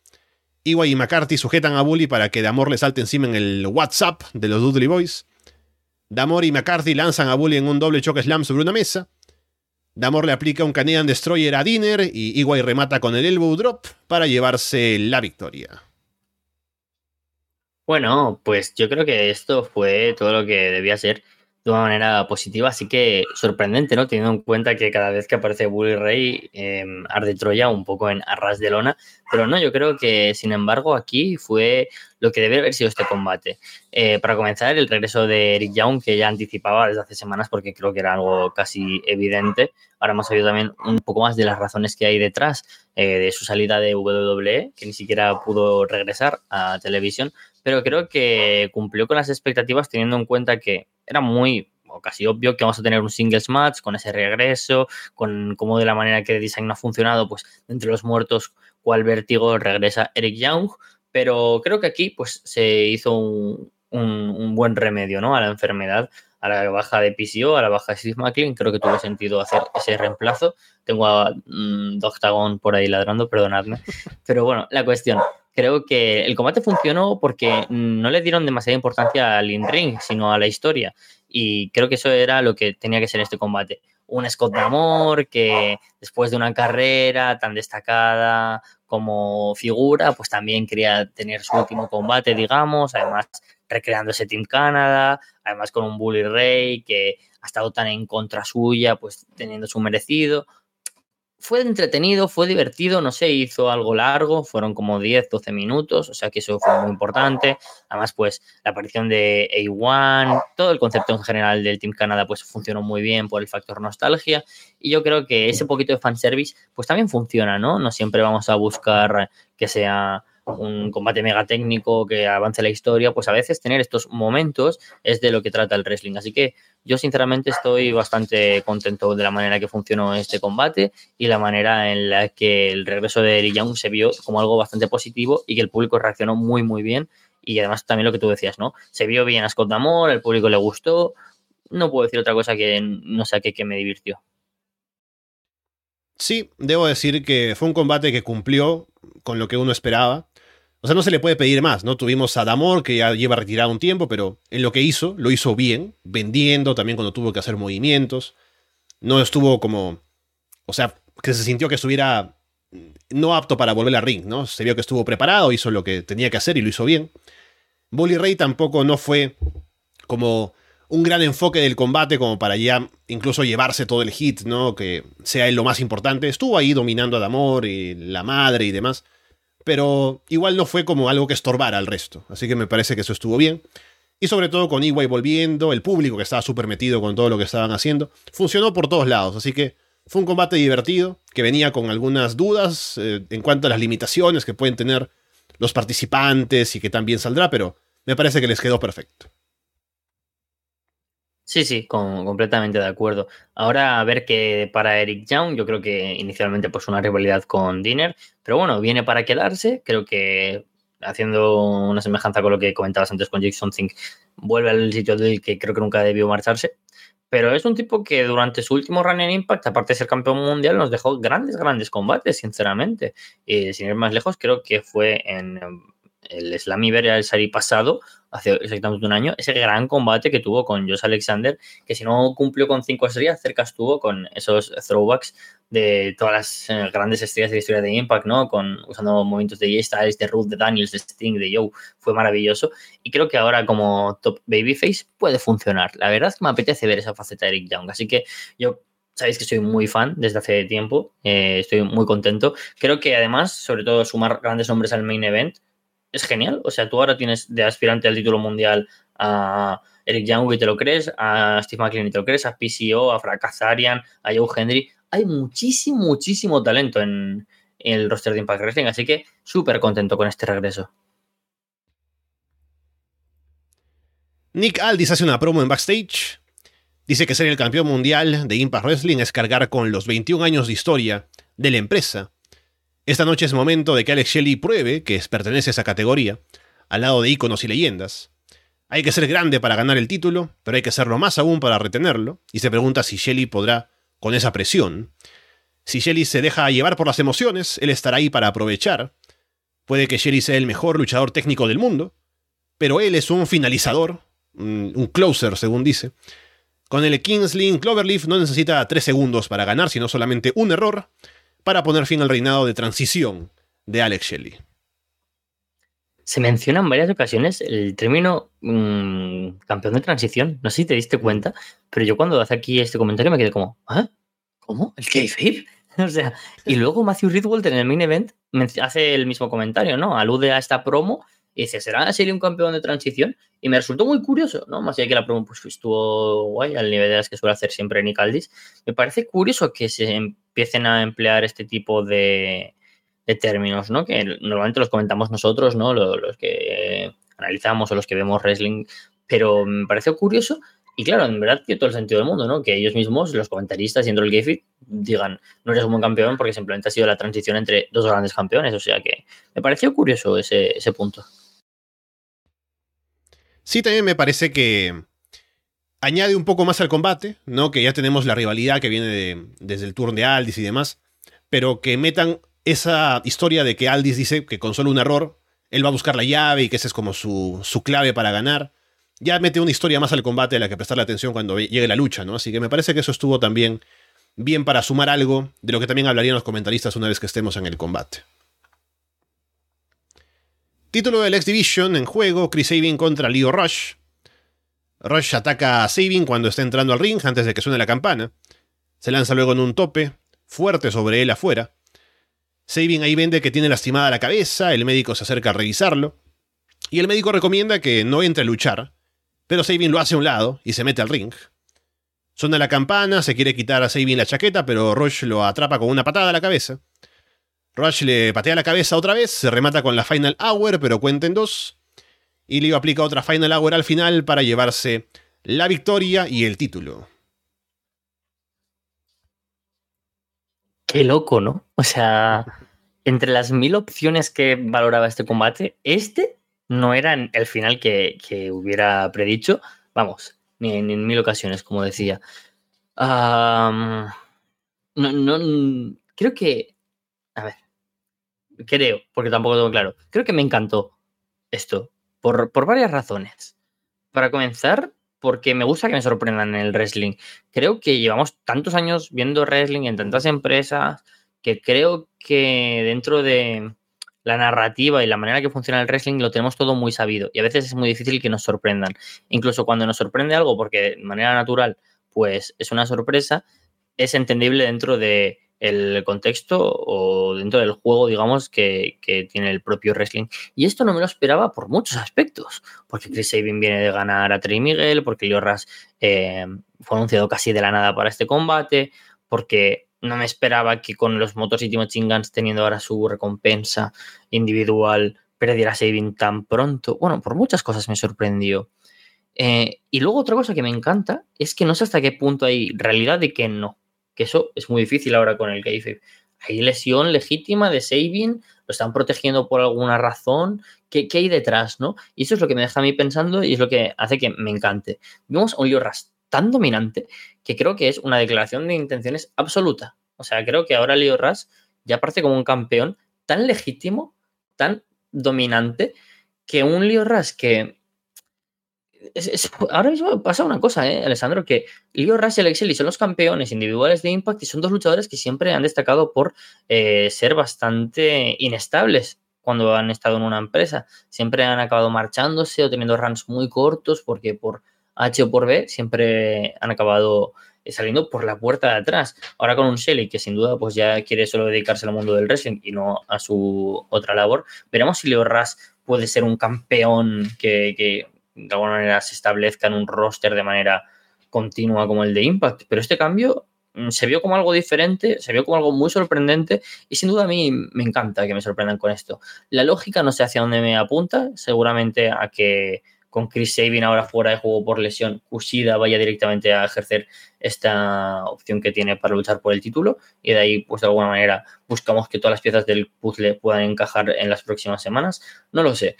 Iway y McCarthy sujetan a Bully para que Damor le salte encima en el WhatsApp de los Dudley Boys. Damor y McCarthy lanzan a Bully en un doble choque slam sobre una mesa. Damor le aplica un Canadian Destroyer a Dinner y Iguay remata con el Elbow Drop para llevarse la victoria. Bueno, pues yo creo que esto fue todo lo que debía ser de una manera positiva, así que sorprendente, ¿no? Teniendo en cuenta que cada vez que aparece Bully Ray eh, arde Troya un poco en arras de lona, pero no, yo creo que sin embargo aquí fue lo que debe haber sido este combate. Eh, para comenzar, el regreso de Eric Young, que ya anticipaba desde hace semanas porque creo que era algo casi evidente. Ahora hemos sabido también un poco más de las razones que hay detrás eh, de su salida de WWE, que ni siquiera pudo regresar a televisión, pero creo que cumplió con las expectativas teniendo en cuenta que era muy o casi obvio que vamos a tener un singles match con ese regreso, con cómo de la manera que el design no ha funcionado, pues entre los muertos, cual vértigo regresa Eric Young, pero creo que aquí pues se hizo un, buen remedio ¿no? a la enfermedad a la baja de PCO, a la baja de Steve McLean, creo que tuvo sentido hacer ese reemplazo. Tengo a mm, Doctagon por ahí ladrando, perdonadme. Pero bueno, la cuestión, creo que el combate funcionó porque no le dieron demasiada importancia al in-ring, sino a la historia. Y creo que eso era lo que tenía que ser este combate. Un Scott de amor que después de una carrera tan destacada como figura, pues también quería tener su último combate, digamos, además recreando ese Team Canada, además con un Bully Ray que ha estado tan en contra suya, pues teniendo su merecido fue entretenido, fue divertido, no se hizo algo largo, fueron como 10, 12 minutos, o sea que eso fue muy importante. Además, pues la aparición de A1, todo el concepto en general del Team Canada, pues funcionó muy bien por el factor nostalgia. Y yo creo que ese poquito de fanservice, pues también funciona, ¿no? No siempre vamos a buscar que sea un combate mega técnico que avance la historia, pues a veces tener estos momentos es de lo que trata el wrestling. Así que yo sinceramente estoy bastante contento de la manera que funcionó este combate y la manera en la que el regreso de Eric Young se vio como algo bastante positivo y que el público reaccionó muy muy bien y además también lo que tú decías, ¿no? Se vio bien a Scott Damore, el público le gustó, no puedo decir otra cosa que no sé qué que me divirtió. Sí, debo decir que fue un combate que cumplió con lo que uno esperaba. O sea, no se le puede pedir más, ¿no? Tuvimos a Damor, que ya lleva retirado un tiempo, pero en lo que hizo, lo hizo bien, vendiendo también cuando tuvo que hacer movimientos. No estuvo como. O sea, que se sintió que estuviera no apto para volver al ring, ¿no? Se vio que estuvo preparado, hizo lo que tenía que hacer y lo hizo bien. Bully Ray tampoco no fue como un gran enfoque del combate como para ya incluso llevarse todo el hit, ¿no? Que sea lo más importante. Estuvo ahí dominando a Damor y la madre y demás pero igual no fue como algo que estorbara al resto. Así que me parece que eso estuvo bien. Y sobre todo con Iguay volviendo, el público que estaba súper metido con todo lo que estaban haciendo, funcionó por todos lados. Así que fue un combate divertido, que venía con algunas dudas eh, en cuanto a las limitaciones que pueden tener los participantes y que también saldrá, pero me parece que les quedó perfecto. Sí, sí, completamente de acuerdo. Ahora a ver que para Eric Young, yo creo que inicialmente pues una rivalidad con Dinner, pero bueno, viene para quedarse, creo que haciendo una semejanza con lo que comentabas antes con Jason Think, vuelve al sitio del que creo que nunca debió marcharse, pero es un tipo que durante su último run en Impact, aparte de ser campeón mundial, nos dejó grandes, grandes combates, sinceramente. Y sin ir más lejos, creo que fue en el Slam Sari pasado, hace exactamente un año, ese gran combate que tuvo con Josh Alexander, que si no cumplió con cinco estrellas, cerca estuvo con esos throwbacks de todas las eh, grandes estrellas de la historia de Impact, ¿no? Con, usando movimientos de J Styles, de Ruth, de Daniels, de Sting, de Joe, fue maravilloso. Y creo que ahora como top babyface puede funcionar. La verdad es que me apetece ver esa faceta de Eric Young, así que yo sabéis que soy muy fan desde hace tiempo, eh, estoy muy contento. Creo que además, sobre todo, sumar grandes nombres al main event, es genial. O sea, tú ahora tienes de aspirante al título mundial a Eric Young y te lo crees, a Steve McLean y te lo crees, a PCO, a Fracasarian, a Joe Henry. Hay muchísimo, muchísimo talento en, el roster de Impact Wrestling, así que súper contento con este regreso. Nick Aldis hace una promo en backstage. Dice que ser el campeón mundial de Impact Wrestling es cargar con los 21 años de historia de la empresa esta noche es momento de que Alex Shelley pruebe que pertenece a esa categoría, al lado de íconos y leyendas. Hay que ser grande para ganar el título, pero hay que serlo más aún para retenerlo, y se pregunta si Shelley podrá con esa presión. Si Shelley se deja llevar por las emociones, él estará ahí para aprovechar. Puede que Shelley sea el mejor luchador técnico del mundo, pero él es un finalizador, un closer según dice. Con el Kingsling Cloverleaf no necesita tres segundos para ganar, sino solamente un error, para poner fin al reinado de transición de Alex Shelley. Se menciona en varias ocasiones el término mm, campeón de transición. No sé si te diste cuenta, pero yo cuando hace aquí este comentario me quedé como, ¿ah? ¿Cómo? ¿El kayfabe? o sea, y luego Matthew Ridwald en el main event hace el mismo comentario, ¿no? Alude a esta promo y dice, ¿será serie un campeón de transición? Y me resultó muy curioso, ¿no? Más allá que la promo pues, estuvo guay, al nivel de las que suele hacer siempre Nick Aldis. Me parece curioso que se empiecen a emplear este tipo de, términos, ¿no? Que normalmente los comentamos nosotros, ¿no? Los, que analizamos o los que vemos wrestling, pero me pareció curioso y claro, en verdad tiene todo el sentido del mundo, ¿no? Que ellos mismos, los comentaristas dentro del Gayfit, digan, no eres un buen campeón porque simplemente ha sido la transición entre dos grandes campeones. O sea que me pareció curioso ese punto. Sí, también me parece que añade un poco más al combate, ¿no? Que ya tenemos la rivalidad que viene desde el turn de Aldis y demás, pero que metan esa historia de que Aldis dice que con solo un error él va a buscar la llave y que esa es como su, su clave para ganar. Ya mete una historia más al combate a la que prestarle atención cuando llegue la lucha, ¿no? Así que me parece que eso estuvo también bien para sumar algo de lo que también hablarían los comentaristas una vez que estemos en el combate. Título del X Division en juego, Chris Sabin contra Leo Rush. Rush ataca a Sabin cuando está entrando al ring antes de que suene la campana. Se lanza luego en un tope, fuerte sobre él afuera. Sabin ahí vende que tiene lastimada la cabeza, el médico se acerca a revisarlo. Y el médico recomienda que no entre a luchar, pero Sabin lo hace a un lado y se mete al ring. Suena la campana, se quiere quitar a Sabin la chaqueta, pero Rush lo atrapa con una patada a la cabeza. Rush le patea la cabeza otra vez, se remata con la Final Hour, pero cuenta en dos y Leo aplica otra Final Hour al final para llevarse la victoria y el título. Qué loco, ¿no? O sea, entre las mil opciones que valoraba este combate, este no era el final que, hubiera predicho, vamos, ni, en mil ocasiones, como decía. no, no, creo que, a ver, creo, porque tampoco tengo claro, creo que me encantó esto por, varias razones. Para comenzar, porque me gusta que me sorprendan en el wrestling. Creo que llevamos tantos años viendo wrestling en tantas empresas que creo que dentro de la narrativa y la manera que funciona el wrestling lo tenemos todo muy sabido y a veces es muy difícil que nos sorprendan. Incluso cuando nos sorprende algo porque de manera natural pues es una sorpresa, es entendible dentro de el contexto o dentro del juego, digamos, que, tiene el propio wrestling. Y esto no me lo esperaba por muchos aspectos, porque Chris Sabin viene de ganar a Trey Miguel, porque Leo Ras eh, fue anunciado casi de la nada para este combate, porque no me esperaba que con los Motos y Timo Chingans teniendo ahora su recompensa individual perdiera Sabin tan pronto. Bueno, por muchas cosas me sorprendió. Eh, y luego otra cosa que me encanta es que no sé hasta qué punto hay realidad de que no que eso es muy difícil ahora con el kayfabe. Hay lesión legítima de Sabin, lo están protegiendo por alguna razón. ¿Qué, hay detrás, no? Y eso es lo que me deja a mí pensando y es lo que hace que me encante. Vemos a un Leo Ras tan dominante que creo que es una declaración de intenciones absoluta. O sea, creo que ahora Leo Ras ya parece como un campeón tan legítimo, tan dominante, que un Leo Ras que ahora mismo pasa una cosa, ¿eh, Alessandro, que Leo Rush y Alex son los campeones individuales de Impact y son dos luchadores que siempre han destacado por eh, ser bastante inestables cuando han estado en una empresa. Siempre han acabado marchándose o teniendo runs muy cortos porque por H o por B siempre han acabado eh, saliendo por la puerta de atrás. Ahora con un Shelly que sin duda pues ya quiere solo dedicarse al mundo del wrestling y no a su otra labor, veremos si Leo Rush puede ser un campeón que de alguna manera se establezca en un roster de manera continua como el de Impact. Pero este cambio mm, se vio como algo diferente, se vio como algo muy sorprendente y sin duda a mí me encanta que me sorprendan con esto. La lógica no sé hacia dónde me apunta, seguramente a que con Chris Sabin ahora fuera de juego por lesión, Kushida vaya directamente a ejercer esta opción que tiene para luchar por el título y de ahí pues de alguna manera buscamos que todas las piezas del puzzle puedan encajar en las próximas semanas. No lo sé,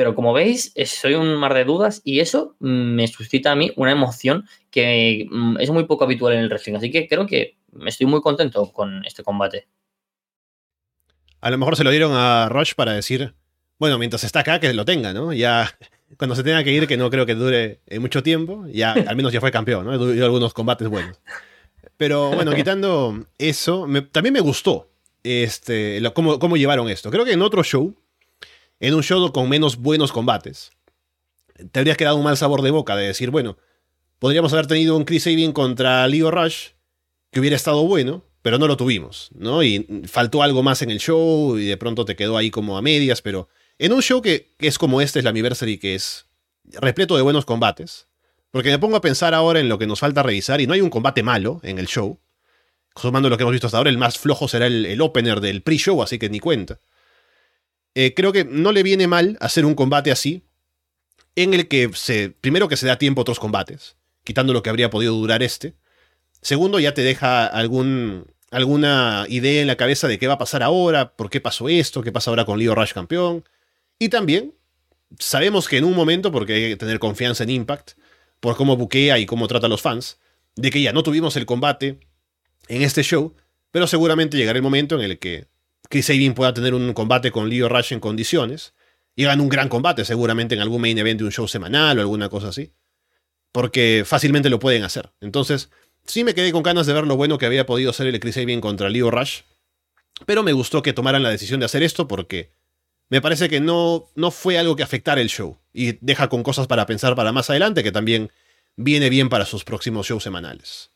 pero como veis, soy un mar de dudas y eso me suscita a mí una emoción que mm, es muy poco habitual en el wrestling. Así que creo que estoy muy contento con este combate. A lo mejor se lo dieron a Rush para decir, bueno, mientras está acá, que lo tenga, ¿no? Ya cuando se tenga que ir, que no creo que dure eh, mucho tiempo, ya al menos ya fue campeón, ¿no? Dio algunos combates buenos. Pero bueno, quitando eso, también me gustó este, cómo, cómo llevaron esto. Creo que en otro show en un show con menos buenos combates, te habrías quedado un mal sabor de boca de decir, bueno, podríamos haber tenido un Chris Sabin contra Leo Rush que hubiera estado bueno, pero no lo tuvimos, ¿no? Y faltó algo más en el show y de pronto te quedó ahí como a medias, pero en un show que, es como este, es la Anniversary, que es repleto de buenos combates, porque me pongo a pensar ahora en lo que nos falta revisar y no hay un combate malo en el show. Sumando lo que hemos visto hasta ahora, el más flojo será el, el opener del pre-show, así que ni cuenta. Eh, creo que no le viene mal hacer un combate así, en el que se, primero que se da tiempo a otros combates, quitando lo que habría podido durar este. Segundo, ya te deja algún, alguna idea en la cabeza de qué va a pasar ahora, por qué pasó esto, qué pasa ahora con Leo Rush campeón. Y también sabemos que en un momento, porque hay que tener confianza en Impact, por cómo buquea y cómo trata a los fans, de que ya no tuvimos el combate en este show, pero seguramente llegará el momento en el que Chris Sabin pueda tener un combate con Leo Rush en condiciones y hagan un gran combate seguramente en algún main event de un show semanal o alguna cosa así, porque fácilmente lo pueden hacer. Entonces, sí me quedé con ganas de ver lo bueno que había podido hacer el Chris Sabin contra Leo Rush, pero me gustó que tomaran la decisión de hacer esto porque me parece que no, no fue algo que afectara el show y deja con cosas para pensar para más adelante que también viene bien para sus próximos shows semanales.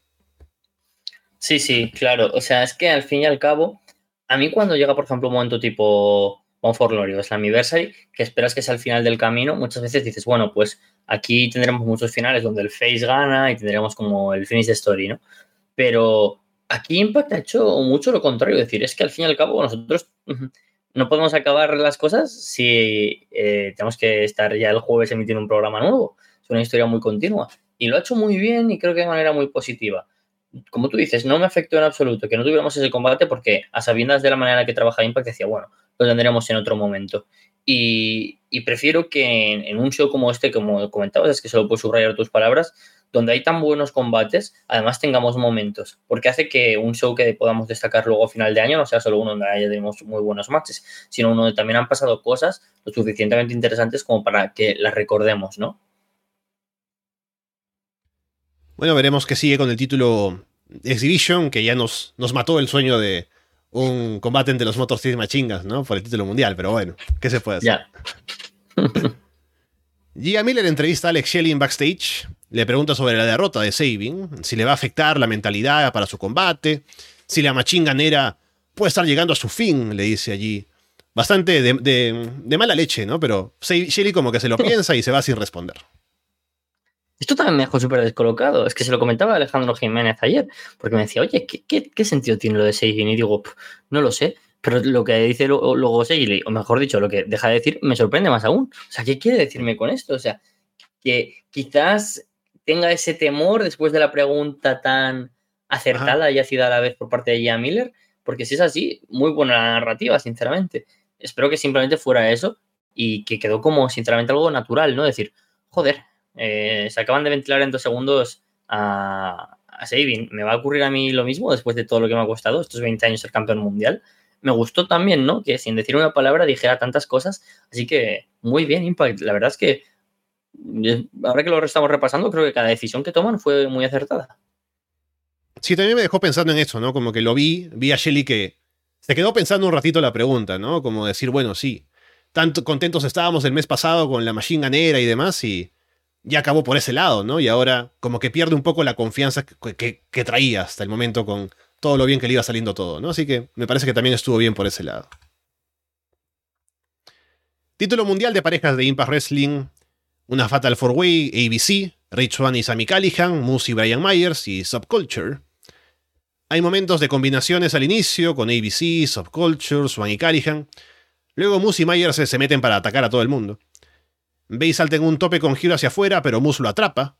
Sí, sí, claro. O sea, es que al fin y al cabo, a mí cuando llega, por ejemplo, un momento tipo One for Glory o Slammiversary, que esperas que sea el final del camino, muchas veces dices, bueno, pues aquí tendremos muchos finales donde el face gana y tendremos como el finish de story, ¿no? Pero aquí Impact ha hecho mucho lo contrario, es decir, es que al fin y al cabo nosotros no podemos acabar las cosas si eh, tenemos que estar ya el jueves emitiendo un programa nuevo. Es una historia muy continua. Y lo ha hecho muy bien y creo que de manera muy positiva. Como tú dices, no me afectó en absoluto que no tuviéramos ese combate porque a sabiendas de la manera que trabaja Impact decía, bueno, lo tendremos en otro momento. Y, prefiero que en, en, un show como este, como comentabas, es que solo puedo subrayar tus palabras, donde hay tan buenos combates, además tengamos momentos, porque hace que un show que podamos destacar luego a final de año no sea solo uno donde haya tenemos muy buenos matches, sino uno donde también han pasado cosas lo suficientemente interesantes como para que las recordemos, ¿no? Bueno, veremos qué sigue con el título Exhibition, que ya nos, nos mató el sueño de un combate entre los Motor City Machingas, ¿no? Por el título mundial, pero bueno, ¿qué se puede hacer? Ya. Gia Miller entrevista a Alex Shelley en backstage le pregunta sobre la derrota de Sabin, si le va a afectar la mentalidad para su combate, si la machinganera puede estar llegando a su fin, le dice allí. Bastante de, mala leche, ¿no? Pero Shelly como que se lo piensa y se va sin responder. Esto también me dejó súper descolocado. Es que se lo comentaba Alejandro Jiménez ayer, porque me decía, oye, ¿qué, sentido tiene lo de Sabin? Y digo, no lo sé. Pero lo que dice luego Shelly, o mejor dicho, lo que deja de decir, me sorprende más aún. O sea, ¿qué quiere decirme con esto? O sea, que quizás tenga ese temor después de la pregunta tan acertada y ácida a la vez por parte de Gia Miller, porque si es así, muy buena narrativa, sinceramente. Espero que simplemente fuera eso y que quedó como, sinceramente, algo natural, ¿no? Decir, joder, eh, se acaban de ventilar en dos segundos a, a Sabin. ¿Me va a ocurrir a mí lo mismo después de todo lo que me ha costado estos 20 años ser campeón mundial? Me gustó también, ¿no? Que sin decir una palabra dijera tantas cosas. Así que muy bien, Impact. La verdad es que ahora que lo estamos repasando, creo que cada decisión que toman fue muy acertada. Sí, también me dejó pensando en eso, ¿no? Como que lo vi, vi a Shelly que se quedó pensando un ratito la pregunta, ¿no? Como decir, bueno, sí, tanto contentos estábamos el mes pasado con la machine ganera y demás, y ya acabó por ese lado, ¿no? Y ahora como que pierde un poco la confianza que, traía hasta el momento con todo lo bien que le iba saliendo todo, ¿no? Así que me parece que también estuvo bien por ese lado. Título mundial de parejas de Impact Wrestling una Fatal 4-Way, ABC, Rich Swan y Sammy Callihan, Moose y Brian Myers y Subculture. Hay momentos de combinaciones al inicio con ABC, Subculture, Swan y Callihan. Luego Moose y Myers se meten para atacar a todo el mundo. Bay salta en un tope con giro hacia afuera, pero Moose lo atrapa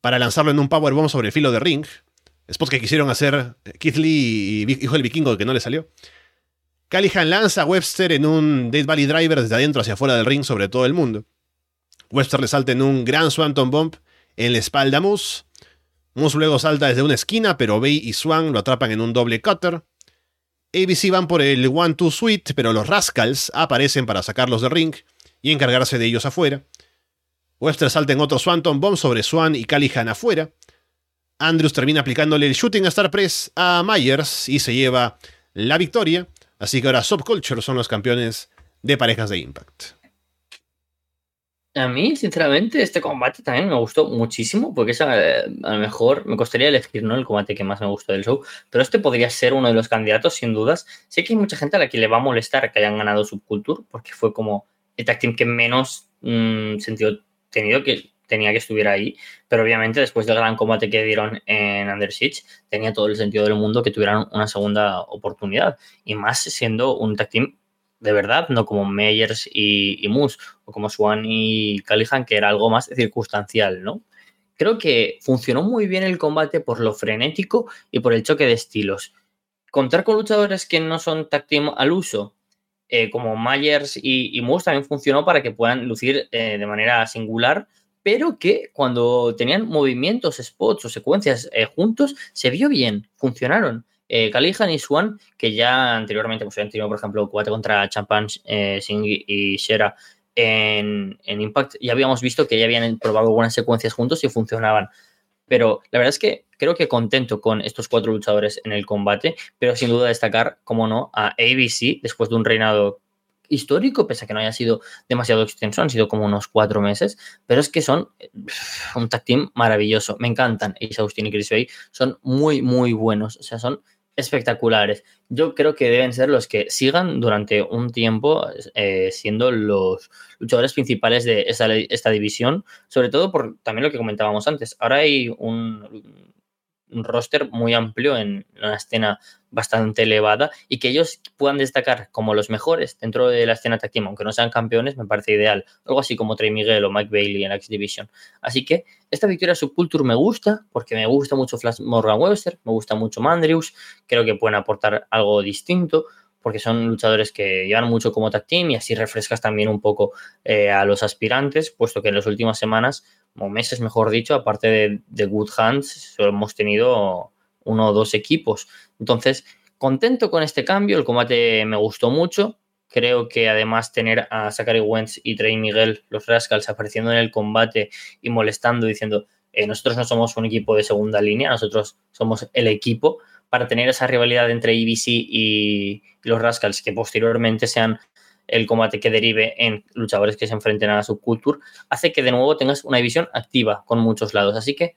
para lanzarlo en un powerbomb sobre el filo de ring. Spot que quisieron hacer Keith Lee y Hijo del Vikingo que no le salió. Callihan lanza a Webster en un Dead Valley Driver desde adentro hacia afuera del ring sobre todo el mundo. Webster le salta en un gran Swanton Bump en la espalda a Moose. Moose luego salta desde una esquina, pero Bay y Swan lo atrapan en un doble cutter. ABC van por el One-Two Suite, pero los Rascals aparecen para sacarlos del ring y encargarse de ellos afuera. Webster salta en otro Swanton Bomb sobre Swan y Callihan afuera. Andrews termina aplicándole el Shooting Star Press a Myers y se lleva la victoria. Así que ahora Subculture son los campeones de parejas de Impact. A mí, sinceramente, este combate también me gustó muchísimo, porque es a, lo mejor me costaría elegir ¿no? el combate que más me gustó del show, pero este podría ser uno de los candidatos, sin dudas. Sé que hay mucha gente a la que le va a molestar que hayan ganado Subculture, porque fue como el tag team que menos mm, sentido tenido que tenía que estuviera ahí, pero obviamente después del gran combate que dieron en Under tenía todo el sentido del mundo que tuvieran una segunda oportunidad, y más siendo un tag team de verdad, no como Meyers y, y Moose, o como Swan y Callihan, que era algo más circunstancial, ¿no? Creo que funcionó muy bien el combate por lo frenético y por el choque de estilos. Contar con luchadores que no son tag team al uso, eh, como Myers y, Moose, también funcionó para que puedan lucir eh, de manera singular, pero que cuando tenían movimientos, spots o secuencias eh, juntos, se vio bien, funcionaron. Eh, y Swan, que ya anteriormente pues, habían tenido, por ejemplo, combate contra Champan, eh, Singh y Shera en, en, Impact, ya habíamos visto que ya habían probado algunas secuencias juntos y funcionaban. Pero la verdad es que creo que contento con estos cuatro luchadores en el combate, pero sin duda destacar, como no, a ABC después de un reinado histórico, pese a que no haya sido demasiado extenso, han sido como unos cuatro meses, pero es que son eh, un tag team maravilloso, me encantan. Y Austin y Chris Bay son muy, muy buenos, o sea, son espectaculares. Yo creo que deben ser los que sigan durante un tiempo eh, siendo los luchadores principales de esta, división, sobre todo por también lo que comentábamos antes. Ahora hay un, un roster muy amplio en una escena bastante elevada y que ellos puedan destacar como los mejores dentro de la escena tag team, aunque no sean campeones, me parece ideal. Algo así como Trey Miguel o Mike Bailey en la X Division. Así que esta victoria Subculture me gusta porque me gusta mucho Flash Morgan Webster, me gusta mucho Mandrius, creo que pueden aportar algo distinto porque son luchadores que llevan mucho como tag team y así refrescas también un poco eh, a los aspirantes, puesto que en las últimas semanas, o meses mejor dicho, aparte de, de Good Hands, solo hemos tenido uno o dos equipos. Entonces, contento con este cambio, el combate me gustó mucho. Creo que además tener a Zachary Wentz y Trey Miguel, los Rascals, apareciendo en el combate y molestando, diciendo, eh, nosotros no somos un equipo de segunda línea, nosotros somos el equipo, para tener esa rivalidad entre IBC y los Rascals, que posteriormente sean el combate que derive en luchadores que se enfrenten a la subculture, hace que de nuevo tengas una división activa con muchos lados. Así que,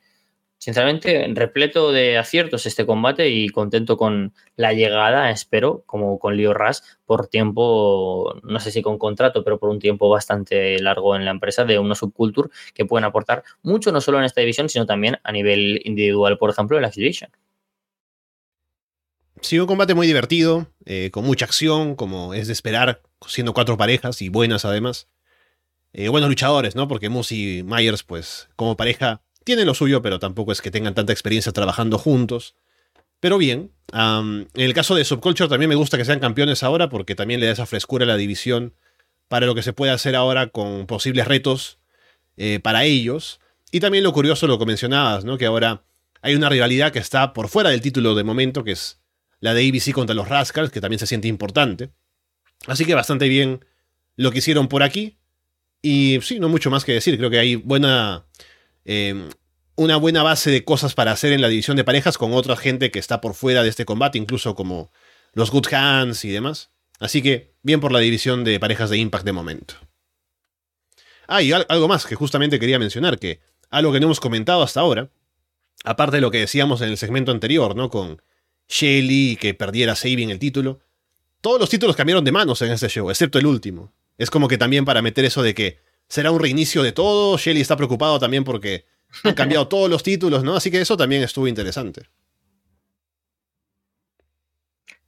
sinceramente, repleto de aciertos este combate y contento con la llegada, espero, como con Leo Ras, por tiempo, no sé si con contrato, pero por un tiempo bastante largo en la empresa de una subculture que pueden aportar mucho, no solo en esta división, sino también a nivel individual, por ejemplo, en la X-Division. Sí, un combate muy divertido, eh, con mucha acción, como es de esperar, siendo cuatro parejas y buenas además. Eh, buenos luchadores, ¿no? Porque Moose y Myers, pues, como pareja, tienen lo suyo, pero tampoco es que tengan tanta experiencia trabajando juntos. Pero bien, en el caso de Subculture también me gusta que sean campeones ahora porque también le da esa frescura a la división para lo que se puede hacer ahora con posibles retos eh, para ellos. Y también lo curioso, lo que mencionabas, ¿no? Que ahora hay una rivalidad que está por fuera del título de momento, que es la de ABC contra los Rascals, que también se siente importante. Así que bastante bien lo que hicieron por aquí. Y sí, no mucho más que decir. Creo que hay buena. Eh, una buena base de cosas para hacer en la división de parejas con otra gente que está por fuera de este combate, incluso como los Good Hands y demás. Así que bien por la división de parejas de Impact de momento. Ah, y algo más que justamente quería mencionar, que algo que no hemos comentado hasta ahora, aparte de lo que decíamos en el segmento anterior, ¿no? Con Shelly que perdiera Saving el título. Todos los títulos cambiaron de manos en este show, excepto el último. Es como que también para meter eso de que será un reinicio de todo. Shelly está preocupado también porque han cambiado todos los títulos, ¿no? Así que eso también estuvo interesante.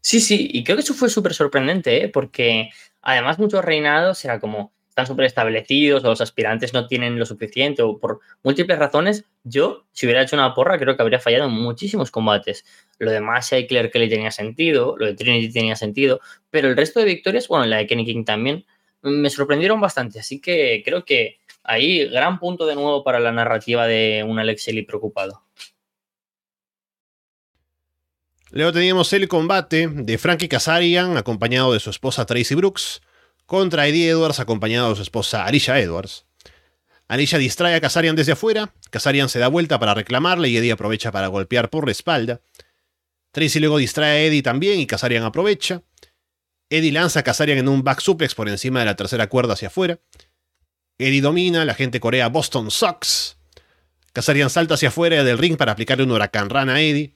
Sí, sí, y creo que eso fue súper sorprendente, ¿eh? porque además muchos reinados era como, están súper establecidos o los aspirantes no tienen lo suficiente o por múltiples razones, yo, si hubiera hecho una porra, creo que habría fallado en muchísimos combates. Lo de Masha y Claire Kelly tenía sentido, lo de Trinity tenía sentido, pero el resto de victorias, bueno, la de Kenny King también, me sorprendieron bastante. Así que creo que ahí gran punto de nuevo para la narrativa de un Alex Shelley preocupado. Luego teníamos el combate de Frankie Kazarian, acompañado de su esposa Tracy Brooks, contra Eddie Edwards acompañado de su esposa Alicia Edwards. Alicia distrae a Kazarian desde afuera, Kazarian se da vuelta para reclamarle y Eddie aprovecha para golpear por la espalda. Tracy luego distrae a Eddie también y Kazarian aprovecha. Eddie lanza a Kazarian en un back suplex por encima de la tercera cuerda hacia afuera. Eddie domina, la gente corea Boston Sox. Kazarian salta hacia afuera del ring para aplicarle un huracán rana a Eddie.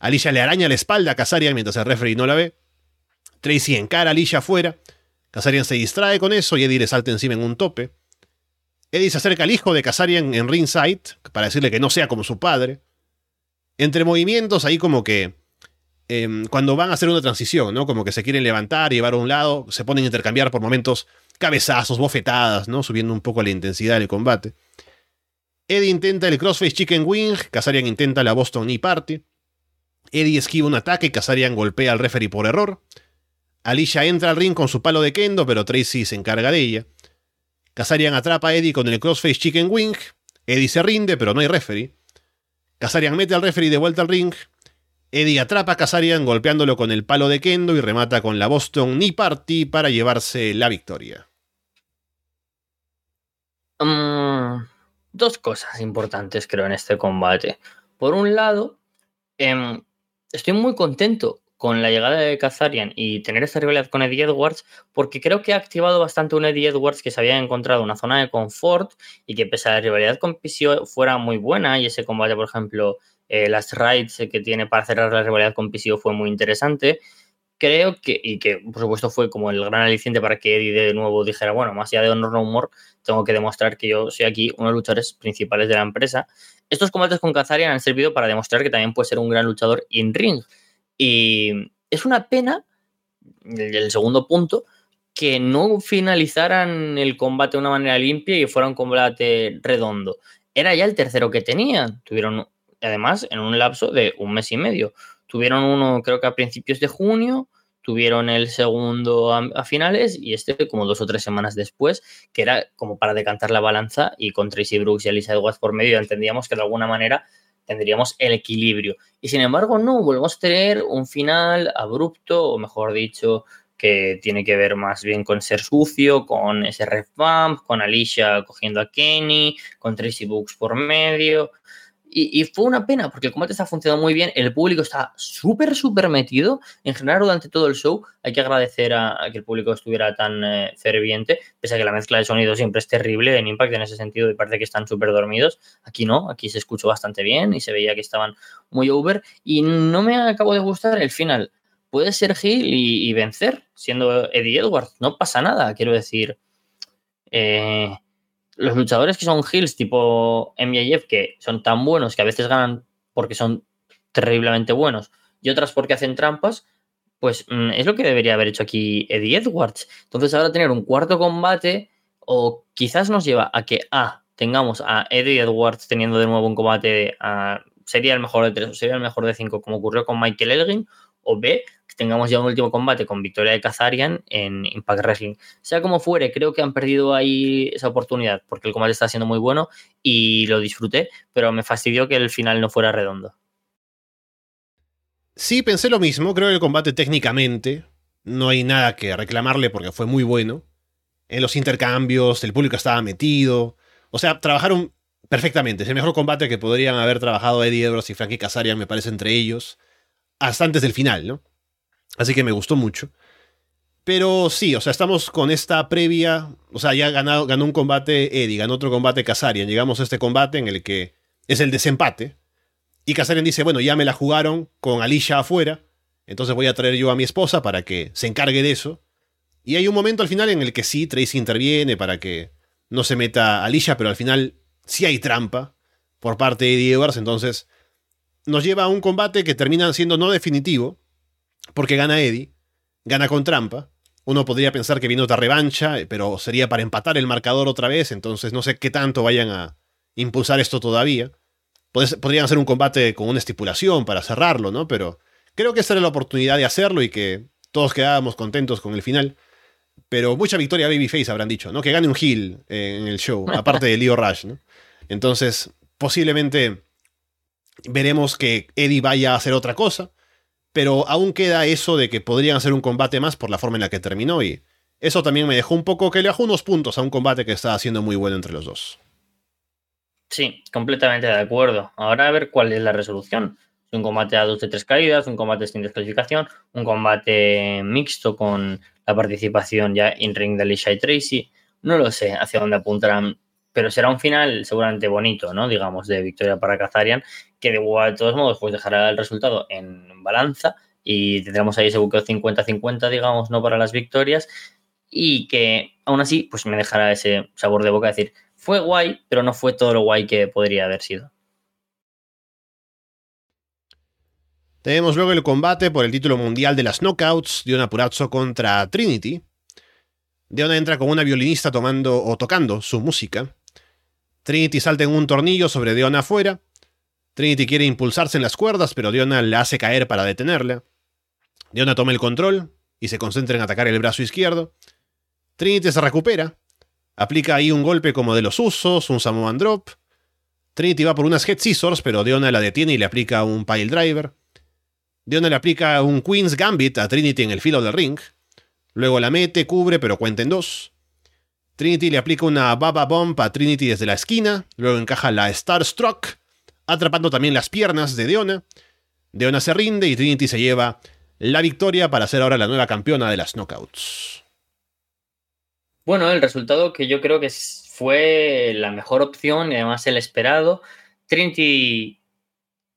Alicia le araña la espalda a Kazarian mientras el referee no la ve. Tracy encara a Alicia afuera. Kazarian se distrae con eso y Eddie le salta encima en un tope. Eddie se acerca al hijo de Kazarian en ringside para decirle que no sea como su padre. Entre movimientos, ahí como que. Em, cuando van a hacer una transición, ¿no? Como que se quieren levantar llevar a un lado, se ponen a intercambiar por momentos cabezazos, bofetadas, ¿no? Subiendo un poco la intensidad del combate. Eddie intenta el crossface chicken wing, Kazarian intenta la Boston Knee Party. Eddie esquiva un ataque Kazarian golpea al referee por error. Alicia entra al ring con su palo de kendo, pero Tracy se encarga de ella. Kazarian atrapa a Eddie con el crossface chicken wing. Eddie se rinde, pero no hay referee. Kazarian mete al referee de vuelta al ring. Eddie atrapa a Kazarian golpeándolo con el palo de Kendo y remata con la Boston Knee Party para llevarse la victoria. Mm, dos cosas importantes creo en este combate. Por un lado, em, estoy muy contento con la llegada de Kazarian y tener esta rivalidad con Eddie Edwards, porque creo que ha activado bastante un Eddie Edwards que se había encontrado una zona de confort y que pese a la rivalidad con PCO fuera muy buena y ese combate, por ejemplo, eh, las raids que tiene para cerrar la rivalidad con PCO fue muy interesante. Creo que, y que por supuesto fue como el gran aliciente para que Eddie de nuevo dijera, bueno, más allá de Honor No More, tengo que demostrar que yo soy aquí uno de los luchadores principales de la empresa. Estos combates con Kazarian han servido para demostrar que también puede ser un gran luchador in ring y es una pena, el segundo punto, que no finalizaran el combate de una manera limpia y fuera un combate redondo. Era ya el tercero que tenían. Tuvieron, además, en un lapso de un mes y medio. Tuvieron uno, creo que a principios de junio, tuvieron el segundo a, finales y este como dos o tres semanas después, que era como para decantar la balanza y con Tracy Brooks y Elisa Edwards por medio entendíamos que de alguna manera tendríamos el equilibrio. Y sin embargo, no, volvemos a tener un final abrupto, o mejor dicho, que tiene que ver más bien con ser sucio, con ese ref bump, con Alicia cogiendo a Kenny, con Tracy Books por medio. Y, fue una pena porque el combate está funcionando muy bien, el público está súper, súper metido. En general, durante todo el show, hay que agradecer a, que el público estuviera tan eh, ferviente, pese a que la mezcla de sonido siempre es terrible en Impact en ese sentido y parece que están súper dormidos. Aquí no, aquí se escuchó bastante bien y se veía que estaban muy over. Y no me acabo de gustar el final. Puede ser Gil y, vencer siendo Eddie Edwards, no pasa nada, quiero decir. Eh, los luchadores que son heels tipo MJF, que son tan buenos que a veces ganan porque son terriblemente buenos y otras porque hacen trampas, pues mm, es lo que debería haber hecho aquí Eddie Edwards. Entonces ahora tener un cuarto combate o quizás nos lleva a que A, tengamos a Eddie Edwards teniendo de nuevo un combate, sería el mejor de tres o sería el mejor de cinco como ocurrió con Michael Elgin, o B, tengamos ya un último combate con victoria de Kazarian en Impact Wrestling. Sea como fuere, creo que han perdido ahí esa oportunidad, porque el combate está siendo muy bueno y lo disfruté, pero me fastidió que el final no fuera redondo. Sí, pensé lo mismo, creo que el combate técnicamente no hay nada que reclamarle porque fue muy bueno. En los intercambios, el público estaba metido. O sea, trabajaron perfectamente. Es el mejor combate que podrían haber trabajado Eddie Edwards y Frankie Kazarian, me parece, entre ellos hasta antes del final, ¿no? Así que me gustó mucho. Pero sí, o sea, estamos con esta previa. O sea, ya ganó, ganó un combate Eddie, ganó otro combate Kazarian. Llegamos a este combate en el que es el desempate. Y Kazarian dice: Bueno, ya me la jugaron con Alicia afuera. Entonces voy a traer yo a mi esposa para que se encargue de eso. Y hay un momento al final en el que sí, Tracy interviene para que no se meta Alicia, pero al final sí hay trampa por parte de Eddie Edwards. Entonces nos lleva a un combate que termina siendo no definitivo, porque gana Eddie, gana con trampa. Uno podría pensar que viene otra revancha, pero sería para empatar el marcador otra vez, entonces no sé qué tanto vayan a impulsar esto todavía. Podrían hacer un combate con una estipulación para cerrarlo, ¿no? Pero creo que esta era la oportunidad de hacerlo y que todos quedábamos contentos con el final. Pero mucha victoria a Babyface habrán dicho, ¿no? Que gane un heel en el show, aparte de Leo Rush, ¿no? Entonces, posiblemente veremos que Eddie vaya a hacer otra cosa, pero aún queda eso de que podrían hacer un combate más por la forma en la que terminó y eso también me dejó un poco que le dejó unos puntos a un combate que estaba haciendo muy bueno entre los dos. Sí, completamente de acuerdo. Ahora a ver cuál es la resolución. Un combate a dos de tres caídas, un combate sin descalificación, un combate mixto con la participación ya in ring de Alicia y Tracy. No lo sé hacia dónde apuntarán pero será un final seguramente bonito, ¿no? Digamos, de victoria para Kazarian, que de, de todos modos, pues dejará el resultado en balanza y tendremos ahí ese buqueo 50-50, digamos, ¿no? Para las victorias y que aún así, pues me dejará ese sabor de boca de decir, fue guay, pero no fue todo lo guay que podría haber sido. Tenemos luego el combate por el título mundial de las knockouts de un apurazzo contra Trinity. Diona entra con una violinista tomando o tocando su música. Trinity salta en un tornillo sobre Diona afuera. Trinity quiere impulsarse en las cuerdas, pero Diona la hace caer para detenerla. Diona toma el control y se concentra en atacar el brazo izquierdo. Trinity se recupera, Aplica ahí un golpe como de los usos, un Samoan Drop. Trinity va por unas Head Scissors, pero Deona la detiene y le aplica un Pile Driver. Deona le aplica un Queen's Gambit a Trinity en el filo del ring. Luego la mete, cubre, pero cuenta en dos. Trinity le aplica una Baba Bomb a Trinity desde la esquina. Luego encaja la Starstruck, atrapando también las piernas de Deona. Deona se rinde y Trinity se lleva la victoria para ser ahora la nueva campeona de las Knockouts. Bueno, el resultado que yo creo que fue la mejor opción y además el esperado. Trinity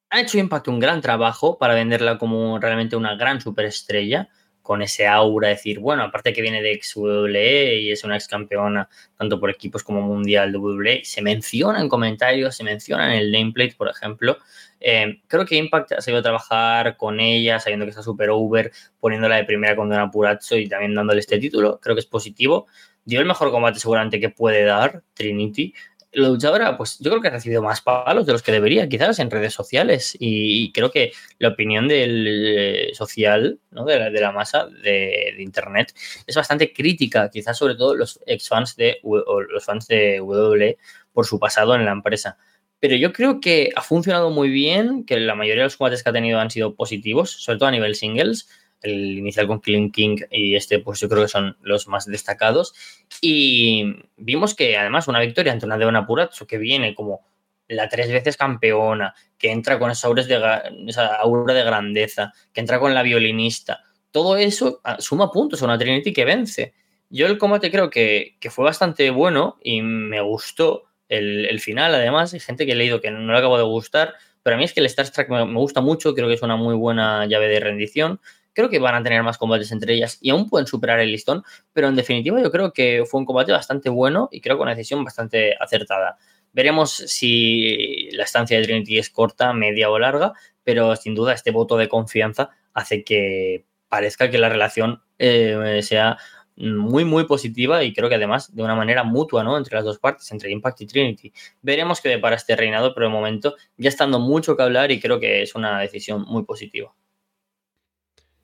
ha hecho Impact un gran trabajo para venderla como realmente una gran superestrella con ese aura, decir, bueno, aparte que viene de XWE y es una ex campeona tanto por equipos como mundial de WWE, se menciona en comentarios, se menciona en el nameplate, por ejemplo. Eh, creo que Impact ha sabido trabajar con ella, sabiendo que está super over, poniéndola de primera con Don Purazzo y también dándole este título. Creo que es positivo. Dio el mejor combate seguramente que puede dar Trinity la luchadora, pues yo creo que ha recibido más palos de los que debería, quizás en redes sociales. Y, creo que la opinión del eh, social, ¿no? de, la, masa de, internet, es bastante crítica, quizás sobre todo los ex fans de o los fans de W por su pasado en la empresa. Pero yo creo que ha funcionado muy bien, que la mayoría de los combates que ha tenido han sido positivos, sobre todo a nivel singles el inicial con Killing King y este, pues yo creo que son los más destacados. Y vimos que además una victoria ante una Deona Purazzo que viene como la tres veces campeona, que entra con esa aura, de, esa aura de grandeza, que entra con la violinista, todo eso ah, suma puntos a una Trinity que vence. Yo el combate creo que, fue bastante bueno y me gustó el, final, además, hay gente que he leído que no le acabo de gustar, pero a mí es que el Star Trek me gusta mucho, creo que es una muy buena llave de rendición creo que van a tener más combates entre ellas y aún pueden superar el listón, pero en definitiva yo creo que fue un combate bastante bueno y creo que una decisión bastante acertada. Veremos si la estancia de Trinity es corta, media o larga, pero sin duda este voto de confianza hace que parezca que la relación eh, sea muy, muy positiva y creo que además de una manera mutua, ¿no? Entre las dos partes, entre Impact y Trinity. Veremos qué depara este reinado, pero de momento ya estando mucho que hablar y creo que es una decisión muy positiva.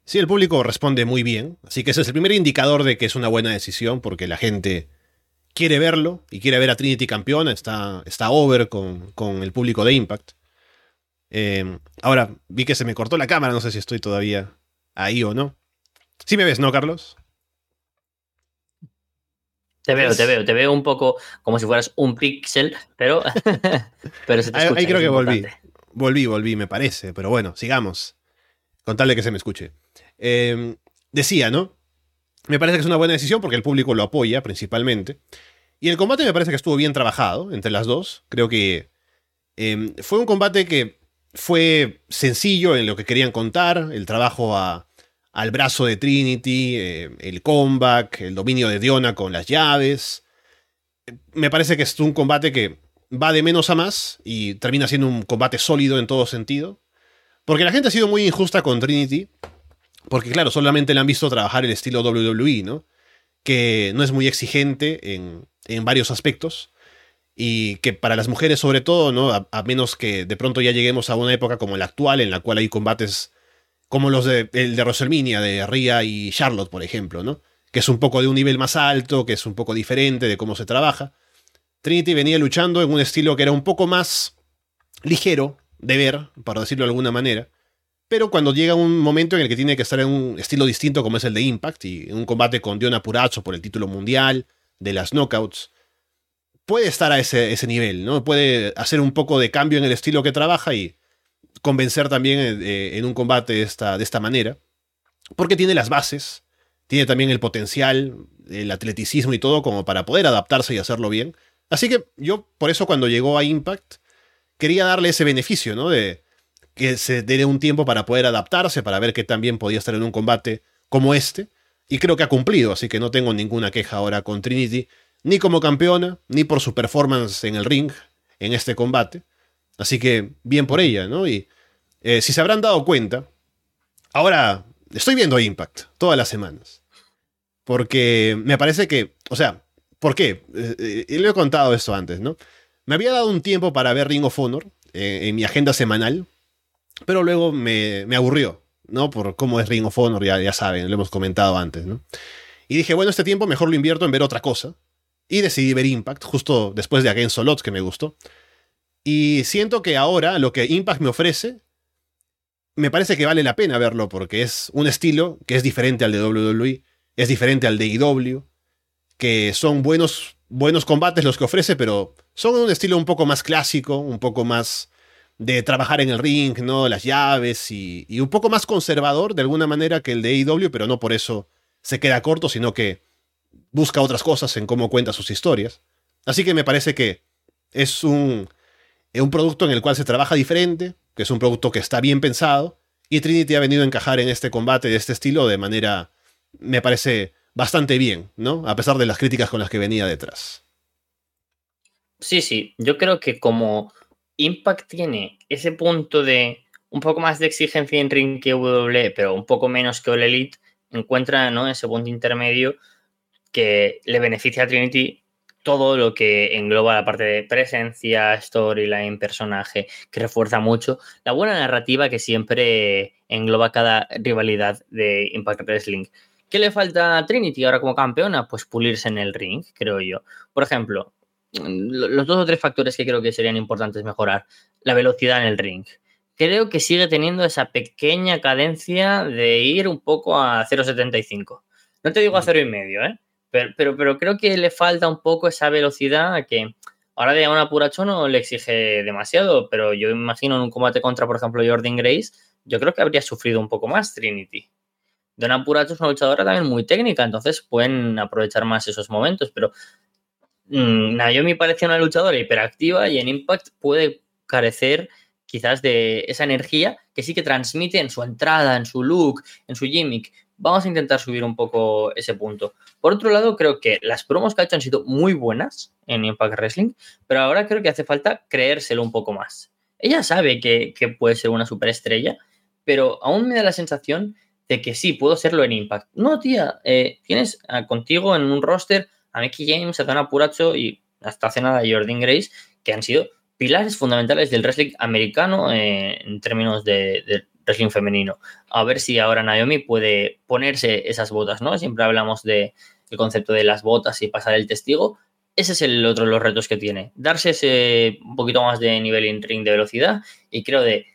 Sí, el público responde muy bien, así que ese es el primer indicador de que es una buena decisión, porque la gente quiere verlo y quiere ver a Trinity campeona, está, está over con, el público de Impact. Eh, ahora, vi que se me cortó la cámara, no sé si estoy todavía ahí o no. Sí me ves, ¿no, Carlos? Te veo, te veo, te veo un poco como si fueras un pixel, pero, pero se te escucha, Ahí, creo que volví. Volví, volví, me parece, pero bueno, sigamos. Con tal de que se me escuche. Em, decía, ¿no? Me parece que es una buena decisión porque el público lo apoya principalmente. Y el combate me parece que estuvo bien trabajado entre las dos. Creo que em, fue un combate que fue sencillo en lo que querían contar. El trabajo al brazo de Trinity, eh, el comeback, el dominio de Diona con las llaves. Me parece que es un combate que va de menos a más y termina siendo un combate sólido en todo sentido. Porque la gente ha sido muy injusta con Trinity porque claro, solamente le han visto trabajar el estilo WWE, ¿no? Que no es muy exigente en, varios aspectos. Y que para las mujeres sobre todo, ¿no? A, menos que de pronto ya lleguemos a una época como la actual, en la cual hay combates como los de, el de WrestleMania, de Rhea y Charlotte, por ejemplo, ¿no? Que es un poco de un nivel más alto, que es un poco diferente de cómo se trabaja. Trinity venía luchando en un estilo que era un poco más ligero de ver, para decirlo de alguna manera pero cuando llega un momento en el que tiene que estar en un estilo distinto como es el de Impact y en un combate con Diona Purazzo por el título mundial de las knockouts, puede estar a ese, ese, nivel, ¿no? Puede hacer un poco de cambio en el estilo que trabaja y convencer también eh, en un combate de esta, de esta manera, porque tiene las bases, tiene también el potencial, el atleticismo y todo como para poder adaptarse y hacerlo bien. Así que yo, por eso cuando llegó a Impact, quería darle ese beneficio, ¿no? De, que se dé un tiempo para poder adaptarse, para ver que también podía estar en un combate como este. Y creo que ha cumplido, así que no tengo ninguna queja ahora con Trinity, ni como campeona, ni por su performance en el ring en este combate. Así que bien por ella, ¿no? Y eh, si se habrán dado cuenta, ahora estoy viendo Impact todas las semanas. Porque me parece que, o sea, ¿por qué? Eh, eh, le he contado esto antes, ¿no? Me había dado un tiempo para ver Ring of Honor en mi agenda semanal, pero luego me, aburrió, ¿no? Por cómo es Ring of Honor, ya, saben, lo hemos comentado antes, ¿no? Y dije, bueno, este tiempo mejor lo invierto en ver otra cosa. y decidí ver Impact justo después de Against Odds que me gustó. Y siento que ahora lo que Impact me ofrece me parece que vale la pena verlo porque es un estilo que es diferente al de WWE, es diferente al de IW, que son buenos, buenos combates los que ofrece, pero son un estilo un poco más clásico, un poco más de trabajar en el ring, ¿no? Las llaves y, y un poco más conservador de alguna manera que el de IW, pero no por eso se queda corto, sino que busca otras cosas en cómo cuenta sus historias. Así que me parece que es un, un producto en el cual se trabaja diferente, que es un producto que está bien pensado, y Trinity ha venido a encajar en este combate de este estilo de manera, me parece, bastante bien, ¿no? A pesar de las críticas con las que venía detrás. Sí, sí, yo creo que como Impact tiene ese punto de un poco más de exigencia en ring que WWE, pero un poco menos que All Elite, encuentra ¿no? ese punto intermedio que le beneficia a Trinity todo lo que engloba la parte de presencia, storyline, personaje, que refuerza mucho la buena narrativa que siempre engloba cada rivalidad de Impact Wrestling. ¿Qué le falta a Trinity ahora como campeona? Pues pulirse en el ring, creo yo. Por ejemplo, los dos o tres factores que creo que serían importantes mejorar. La velocidad en el ring. Creo que sigue teniendo esa pequeña cadencia de ir un poco a 0.75. No te digo a 0,5, ¿eh? Pero, pero, creo que le falta un poco esa velocidad que ahora de una Puracho no le exige demasiado, pero yo imagino en un combate contra, por ejemplo, Jordan Grace, yo creo que habría sufrido un poco más Trinity. Donna Puracho es una luchadora también muy técnica, entonces pueden aprovechar más esos momentos, pero mmm, Naomi parece una luchadora hiperactiva y en Impact puede carecer quizás de esa energía que sí que transmite en su entrada, en su look, en su gimmick, vamos a intentar subir un poco ese punto. Por otro lado, creo que las promos que ha hecho han sido muy buenas en Impact Wrestling, pero ahora creo que hace falta creérselo un poco más. Ella sabe que, puede ser una superestrella, pero aún me da la sensación de que sí, puedo serlo en Impact. No, tía, eh, tienes contigo en un roster a Mickey James, a Donna Puracho y hasta hace nada Jordan Grace, que han sido pilares fundamentales del wrestling americano eh, en términos de wrestling femenino. A ver si ahora Naomi puede ponerse esas botas, ¿no? Siempre hablamos del concepto de las botas y pasar el testigo. Ese es el otro de los retos que tiene. Darse ese un poquito más de nivel in ring de velocidad y creo de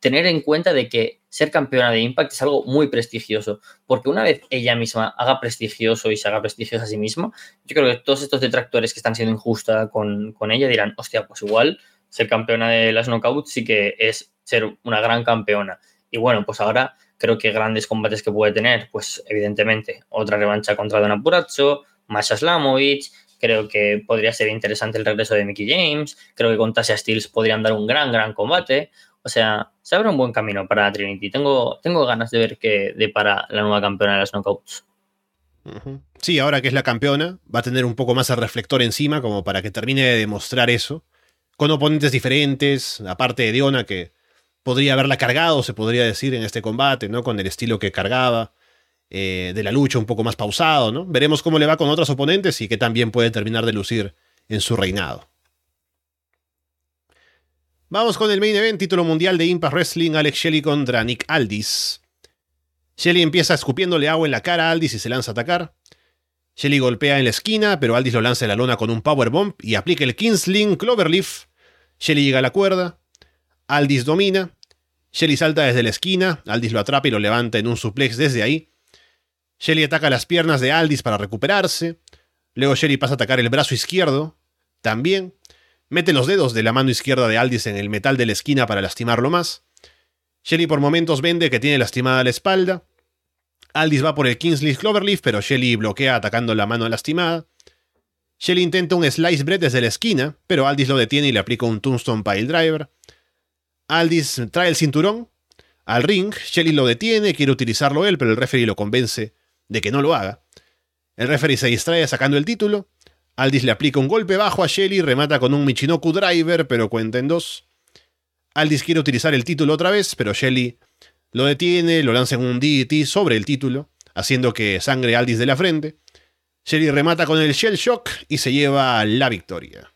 tener en cuenta de que ser campeona de Impact es algo muy prestigioso, porque una vez ella misma haga prestigioso y se haga prestigiosa a sí misma, yo creo que todos estos detractores que están siendo injusta con, con ella dirán, hostia, pues igual ser campeona de las knockouts sí que es ser una gran campeona. Y bueno, pues ahora creo que grandes combates que puede tener, pues evidentemente otra revancha contra Dona Puracho, Masha Slamovich, creo que podría ser interesante el regreso de Mickey James, creo que con Tasha Steels podrían dar un gran, gran combate. O sea, se abre un buen camino para Trinity. Tengo, tengo ganas de ver qué depara la nueva campeona de las knockouts. Sí, ahora que es la campeona, va a tener un poco más el reflector encima como para que termine de demostrar eso. Con oponentes diferentes, aparte de Diona, que podría haberla cargado, se podría decir, en este combate, ¿no? Con el estilo que cargaba, eh, de la lucha un poco más pausado, ¿no? Veremos cómo le va con otros oponentes y que también puede terminar de lucir en su reinado. Vamos con el main event, título mundial de Impact Wrestling, Alex Shelley contra Nick Aldis. Shelley empieza escupiéndole agua en la cara a Aldis y se lanza a atacar. Shelley golpea en la esquina, pero Aldis lo lanza en la lona con un powerbomb y aplica el Kingsling Cloverleaf. Shelley llega a la cuerda. Aldis domina. Shelly salta desde la esquina, Aldis lo atrapa y lo levanta en un suplex desde ahí. Shelly ataca las piernas de Aldis para recuperarse. Luego Shelly pasa a atacar el brazo izquierdo. También. Mete los dedos de la mano izquierda de Aldis en el metal de la esquina para lastimarlo más. Shelly por momentos vende que tiene lastimada la espalda. Aldis va por el Kingsley Cloverleaf, pero Shelly bloquea atacando la mano lastimada. Shelly intenta un slice bread desde la esquina, pero Aldis lo detiene y le aplica un Tombstone Pile Driver. Aldis trae el cinturón al ring, Shelly lo detiene, quiere utilizarlo él, pero el referee lo convence de que no lo haga. El referee se distrae sacando el título. Aldis le aplica un golpe bajo a Shelly, remata con un Michinoku Driver, pero cuenta en dos. Aldis quiere utilizar el título otra vez, pero Shelly lo detiene, lo lanza en un DDT sobre el título, haciendo que sangre Aldis de la frente. Shelly remata con el Shell Shock y se lleva la victoria.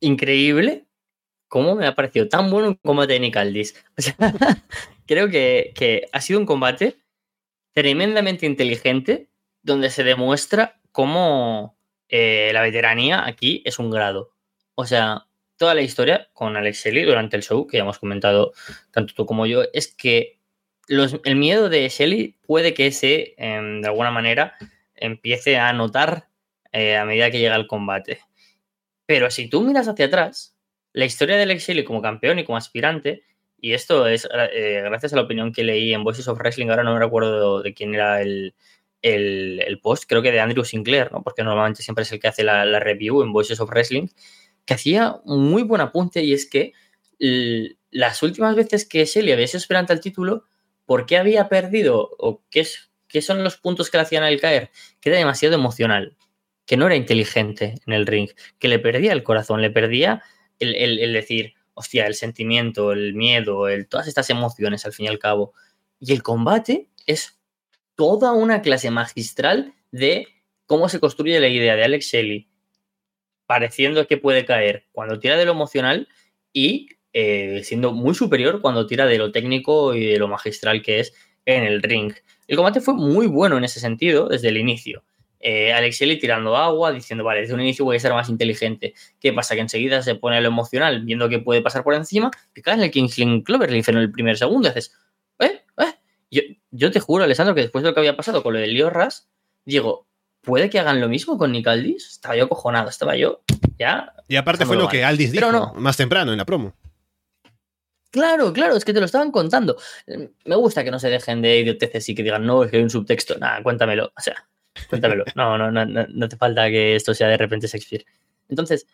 increíble cómo me ha parecido tan bueno un combate de Nick Aldis. creo que, ha sido un combate tremendamente inteligente, donde se demuestra cómo eh, la veteranía aquí es un grado. O sea, toda la historia con Alex Shelley durante el show, que ya hemos comentado tanto tú como yo, es que el miedo de Shelley puede que ese, em, de alguna manera, empiece a notar eh, a medida que llega el combate. Pero si tú miras hacia atrás, la historia de Alex Shelley como campeón y como aspirante, y esto es eh, gracias a la opinión que leí en Voices of Wrestling, ahora no me recuerdo de quién era el, el, post, creo que de Andrew Sinclair, ¿no? porque normalmente siempre es el que hace la, review en Voices of Wrestling, que hacía un muy buen apunte y es que las últimas veces que Shelley había sido aspirante al título, ¿por qué había perdido o qué, es, qué son los puntos que le hacían al caer? Que era demasiado emocional, que no era inteligente en el ring, que le perdía el corazón, le perdía el, el decir, hostia, el sentimiento, el miedo, el, todas estas emociones al fin y al cabo. Y el combate es toda una clase magistral de cómo se construye la idea de Alex Shelley, pareciendo que puede caer cuando tira de lo emocional y eh, siendo muy superior cuando tira de lo técnico y de lo magistral que es en el ring. El combate fue muy bueno en ese sentido desde el inicio. Eh, Alex Shelley tirando agua, diciendo, vale, desde un inicio voy a ser más inteligente. ¿Qué pasa? Que enseguida se pone lo emocional, viendo que puede pasar por encima, que cae en el Kingsling Clover, le en el primer segundo, y haces, ¿eh? ¿eh? Yo, te juro, Alessandro, que después de lo que había pasado con lo de Leo Ras, digo, ¿puede que hagan lo mismo con Nick Aldis? Estaba yo cojonado, estaba yo ya. Y aparte fue lo que Aldis dijo más temprano en la promo. Claro, claro, es que te lo estaban contando. Me gusta que no se dejen de idioteces y que digan, no, es que hay un subtexto. Nada, cuéntamelo. O sea, cuéntamelo. No, no, no, no, te falta que esto sea de repente Shakespeare. Entonces,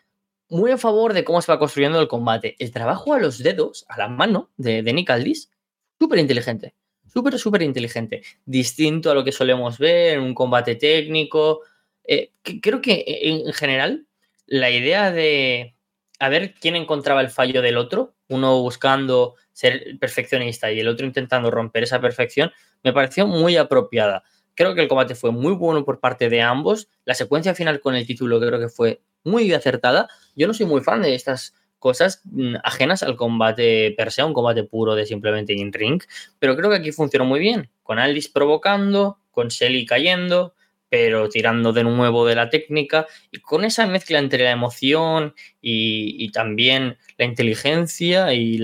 muy a favor de cómo se va construyendo el combate. El trabajo a los dedos, a la mano de, de Nick Aldis, súper inteligente súper, súper inteligente. Distinto a lo que solemos ver en un combate técnico. Eh, creo que en general la idea de a ver quién encontraba el fallo del otro, uno buscando ser perfeccionista y el otro intentando romper esa perfección, me pareció muy apropiada. Creo que el combate fue muy bueno por parte de ambos. La secuencia final con el título creo que fue muy acertada. Yo no soy muy fan de estas cosas mm, ajenas al combate per se, un combate puro de simplemente in ring, pero creo que aquí funcionó muy bien, con Aldis provocando, con Shelly cayendo, pero tirando de nuevo de la técnica y con esa mezcla entre la emoción y, también la inteligencia y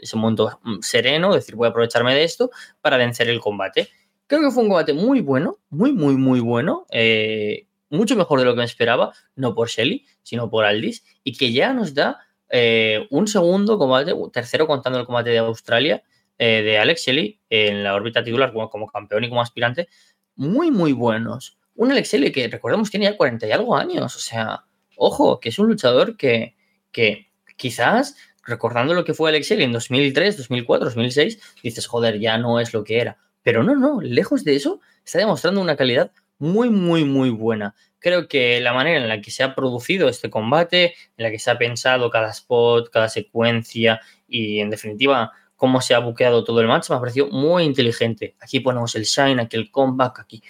ese momento mm, sereno, decir, voy a aprovecharme de esto para vencer el combate. Creo que fue un combate muy bueno, muy, muy, muy bueno, eh, mucho mejor de lo que me esperaba, no por Shelly, sino por Aldis, y que ya nos da eh, un segundo combate, tercero contando el combate de Australia, eh, de Alex Shelley en la órbita titular como, campeón y como aspirante, muy, muy buenos. Un Alex Shelley que, recordemos, tiene ya 40 y algo años. O sea, ojo, que es un luchador que, que quizás, recordando lo que fue Alex Shelley en 2003, 2004, 2006, dices, joder, ya no es lo que era. Pero no, no, lejos de eso, está demostrando una calidad muy, muy, muy buena creo que la manera en la que se ha producido este combate, en la que se ha pensado cada spot, cada secuencia y en definitiva cómo se ha buqueado todo el match, me ha parecido muy inteligente. Aquí ponemos el shine, aquí el comeback, aquí.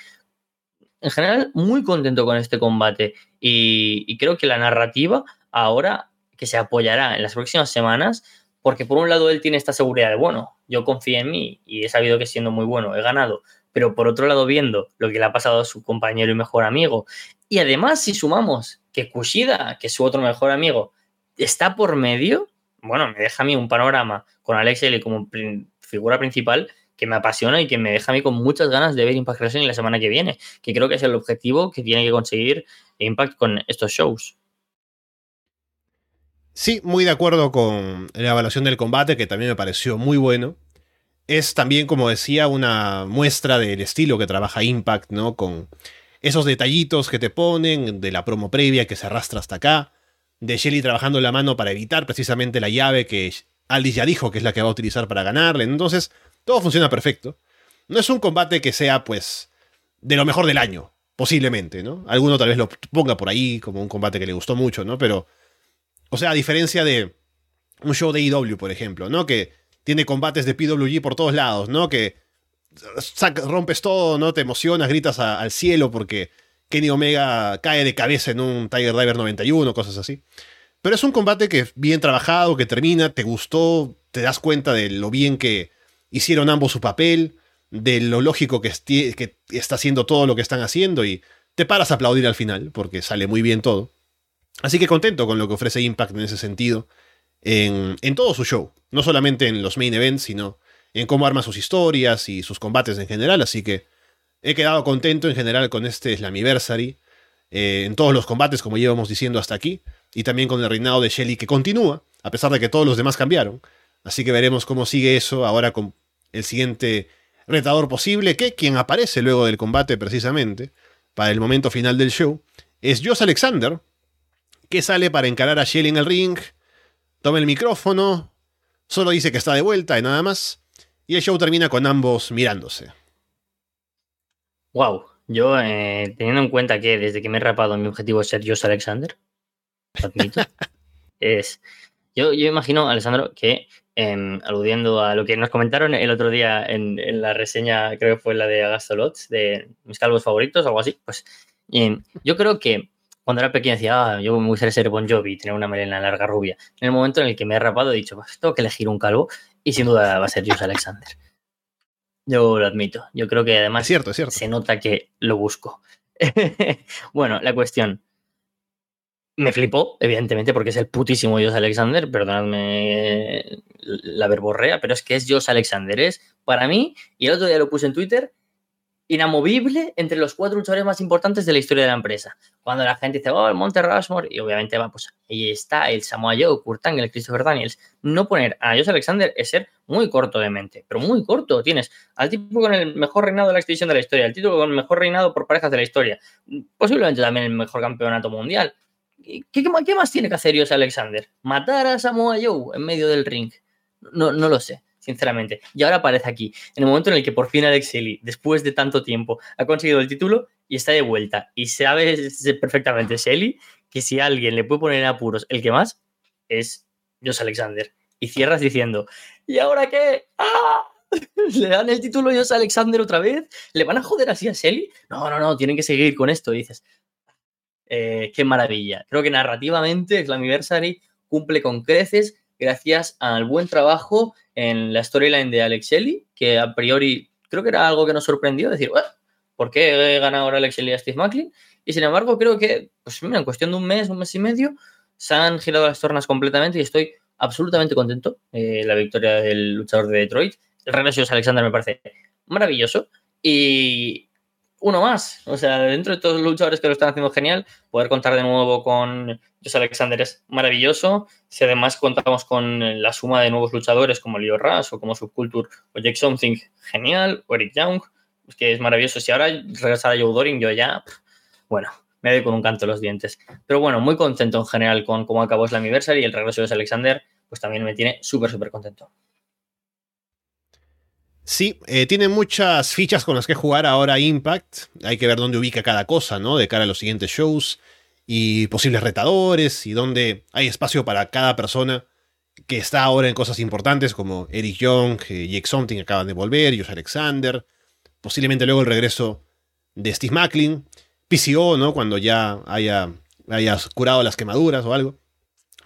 En general, muy contento con este combate y, creo que la narrativa ahora que se apoyará en las próximas semanas, porque por un lado él tiene esta seguridad de, bueno, yo confío en mí y he sabido que siendo muy bueno he ganado, pero por otro lado viendo lo que le ha pasado a su compañero y mejor amigo y además, si sumamos que Kushida, que es su otro mejor amigo, está por medio, bueno, me deja a mí un panorama con Alex L como figura principal que me apasiona y que me deja a mí con muchas ganas de ver Impact Wrestling la semana que viene, que creo que es el objetivo que tiene que conseguir Impact con estos shows. Sí, muy de acuerdo con la evaluación del combate, que también me pareció muy bueno. Es también, como decía, una muestra del estilo que trabaja Impact, ¿no? Con esos detallitos que te ponen de la promo previa que se arrastra hasta acá, de Shelly trabajando la mano para evitar precisamente la llave que Aldis ya dijo que es la que va a utilizar para ganarle. Entonces, todo funciona perfecto. No es un combate que sea, pues, de lo mejor del año, posiblemente, ¿no? Alguno tal vez lo ponga por ahí como un combate que le gustó mucho, ¿no? Pero, o sea, a diferencia de un show de IW, por ejemplo, ¿no? Que tiene combates de PWG por todos lados, ¿no? Que rompes todo, ¿no? Te emocionas, gritas al cielo porque Kenny Omega cae de cabeza en un Tiger Diver 91, cosas así. Pero es un combate que bien trabajado, que termina, te gustó, te das cuenta de lo bien que hicieron ambos su papel, de lo lógico que, que está haciendo todo lo que están haciendo y te paras a aplaudir al final, porque sale muy bien todo. Así que contento con lo que ofrece Impact en ese sentido, en, en todo su show, no solamente en los main events, sino en cómo arma sus historias y sus combates en general, así que he quedado contento en general con este Slammiversary, eh, en todos los combates, como llevamos diciendo hasta aquí, y también con el reinado de Shelly que continúa, a pesar de que todos los demás cambiaron. Así que veremos cómo sigue eso ahora con el siguiente retador posible, que quien aparece luego del combate precisamente, para el momento final del show, es Josh Alexander, que sale para encarar a Shelly en el ring, toma el micrófono, solo dice que está de vuelta y nada más, y el show termina con ambos mirándose. Wow, yo eh, teniendo en cuenta que desde que me he rapado mi objetivo es ser Josh Alexander, admito, es... Yo, yo imagino, Alessandro, que em, aludiendo a lo que nos comentaron el otro día en, la reseña, creo que fue la de Agastolots, de mis calvos favoritos, algo así, pues em, yo creo que cuando era pequeño decía, ah, yo me gustaría ser Bon Jovi, tener una melena larga rubia. En el momento en el que me he rapado he dicho, pues tengo que elegir un calvo y sin duda va a ser Josh Alexander. Yo lo admito. Yo creo que además cierto, cierto. se nota que lo busco. bueno, la cuestión. Me flipó, evidentemente, porque es el putísimo Josh Alexander, perdonadme la verborrea, pero es que es Josh Alexander. Es para mí, y el otro día lo puse en Twitter, inamovible entre los cuatro luchadores más importantes de la historia de la empresa. Cuando la gente dice, oh, el Monte Rushmore, y obviamente va, pues ahí está el Samoa Joe, Kurt Angle, el Christopher Daniels. No poner a Josh Alexander es ser muy corto de mente, pero muy corto. Tienes al tipo con el mejor reinado de la exhibición de la historia, al tipo con el mejor reinado por parejas de la historia, posiblemente también el mejor campeonato mundial. ¿Qué, qué más tiene que hacer Josh Alexander? ¿Matar a Samoa Joe en medio del ring? No, no lo sé sinceramente. Y ahora aparece aquí, en el momento en el que por fin Alex Shelley, después de tanto tiempo, ha conseguido el título y está de vuelta. Y sabe perfectamente Shelley que si alguien le puede poner en apuros el que más, es Josh Alexander. Y cierras diciendo, ¿y ahora qué? ¡Ah! ¿Le dan el título a Josh Alexander otra vez? ¿Le van a joder así a Shelley? No, no, no, tienen que seguir con esto. dices, eh, qué maravilla. Creo que narrativamente Slammiversary cumple con creces gracias al buen trabajo en la storyline de Alex Shelley, que a priori creo que era algo que nos sorprendió, decir, ¿por qué gana ahora Alex Shelley a Steve Macklin? Y sin embargo, creo que, pues mira, en cuestión de un mes, un mes y medio, se han girado las tornas completamente y estoy absolutamente contento. Eh, la victoria del luchador de Detroit. El regreso de Alexander me parece maravilloso. Y, uno más. O sea, dentro de todos los luchadores que lo están haciendo genial, poder contar de nuevo con Josh Alexander es maravilloso. Si además contamos con la suma de nuevos luchadores como Leo Rush o como Subculture o Jake Something, genial. O Eric Young, pues que es maravilloso. Si ahora regresara Joe Doring, yo ya, bueno, me doy con un canto los dientes. Pero bueno, muy contento en general con cómo acabó la Anniversary y el regreso de Alexander, pues también me tiene súper, súper contento. Sí, eh, tiene muchas fichas con las que jugar ahora Impact. Hay que ver dónde ubica cada cosa, ¿no? De cara a los siguientes shows y posibles retadores y dónde hay espacio para cada persona que está ahora en cosas importantes como Eric Young, eh, Jake Something acaban de volver, Josh Alexander, posiblemente luego el regreso de Steve Macklin, PCO, ¿no? Cuando ya haya, hayas curado las quemaduras o algo.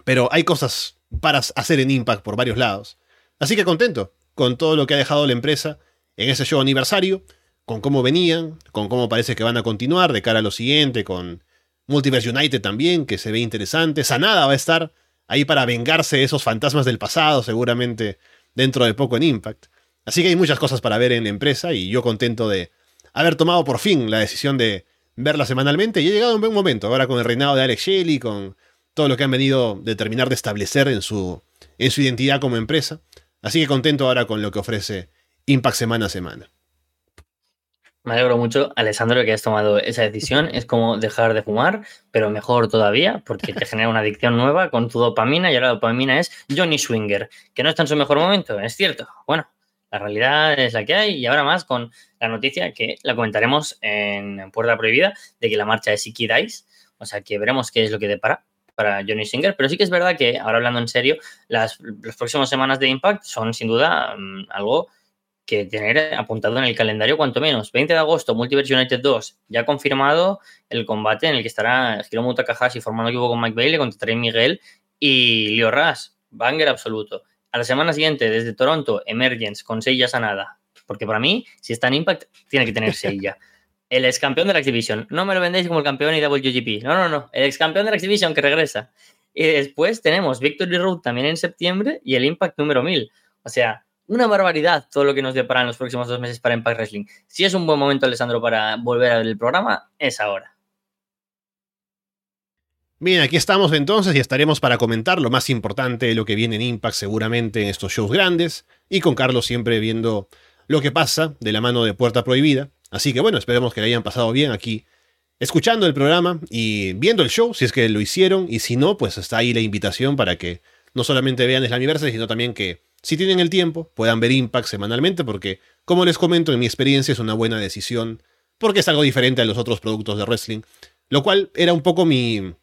Pero hay cosas para hacer en Impact por varios lados. Así que contento con todo lo que ha dejado la empresa en ese show aniversario, con cómo venían, con cómo parece que van a continuar de cara a lo siguiente, con Multiverse United también, que se ve interesante. Sanada va a estar ahí para vengarse de esos fantasmas del pasado, seguramente dentro de poco en Impact. Así que hay muchas cosas para ver en la empresa y yo contento de haber tomado por fin la decisión de verla semanalmente y he llegado a un buen momento, ahora con el reinado de Alex Shelley, con todo lo que han venido de terminar de establecer en su, en su identidad como empresa. Así que contento ahora con lo que ofrece Impact semana a semana. Me alegro mucho, Alessandro, que hayas tomado esa decisión. Es como dejar de fumar, pero mejor todavía, porque te genera una adicción nueva con tu dopamina y ahora la dopamina es Johnny Swinger, que no está en su mejor momento, es cierto. Bueno, la realidad es la que hay y ahora más con la noticia que la comentaremos en Puerta Prohibida de que la marcha es Iki Dice, o sea que veremos qué es lo que depara para Johnny Singer, pero sí que es verdad que, ahora hablando en serio, las, próximas semanas de Impact son sin duda mm, algo que tener apuntado en el calendario cuanto menos. 20 de agosto, Multiverse United 2, ya confirmado el combate en el que estará Hiromu Takahashi formando equipo con Mike Bailey contra Trey Miguel y Leo Ras, banger absoluto. A la semana siguiente, desde Toronto, Emergence con Seiya Sanada, porque para mí, si está en Impact, tiene que tenerse ya. El ex campeón de la Exhibition. No me lo vendéis como el campeón y WGP. No, no, no. El ex campeón de la Exhibition que regresa. Y después tenemos Victory Road también en septiembre y el Impact número 1000. O sea, una barbaridad todo lo que nos depara en los próximos dos meses para Impact Wrestling. Si es un buen momento, Alessandro, para volver a programa, es ahora. Bien, aquí estamos entonces y estaremos para comentar lo más importante de lo que viene en Impact seguramente en estos shows grandes y con Carlos siempre viendo lo que pasa de la mano de Puerta Prohibida. Así que bueno, esperemos que le hayan pasado bien aquí escuchando el programa y viendo el show, si es que lo hicieron, y si no, pues está ahí la invitación para que no solamente vean Slammiversary, sino también que, si tienen el tiempo, puedan ver Impact semanalmente, porque, como les comento, en mi experiencia es una buena decisión, porque es algo diferente a los otros productos de wrestling, lo cual era un poco mi,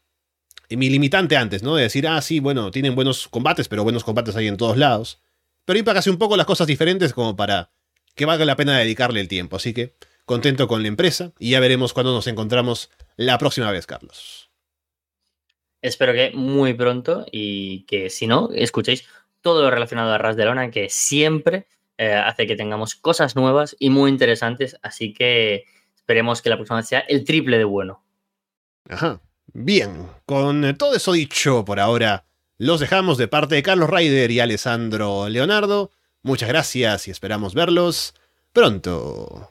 mi limitante antes, ¿no? De decir, ah, sí, bueno, tienen buenos combates, pero buenos combates hay en todos lados. Pero Impact hace un poco las cosas diferentes como para que valga la pena dedicarle el tiempo. Así que contento con la empresa y ya veremos cuándo nos encontramos la próxima vez, Carlos. Espero que muy pronto y que si no, escuchéis todo lo relacionado a Ras de Lona, que siempre eh, hace que tengamos cosas nuevas y muy interesantes. Así que esperemos que la próxima sea el triple de bueno. Ajá. Bien, con todo eso dicho por ahora, los dejamos de parte de Carlos Ryder y Alessandro Leonardo. Muchas gracias y esperamos verlos pronto.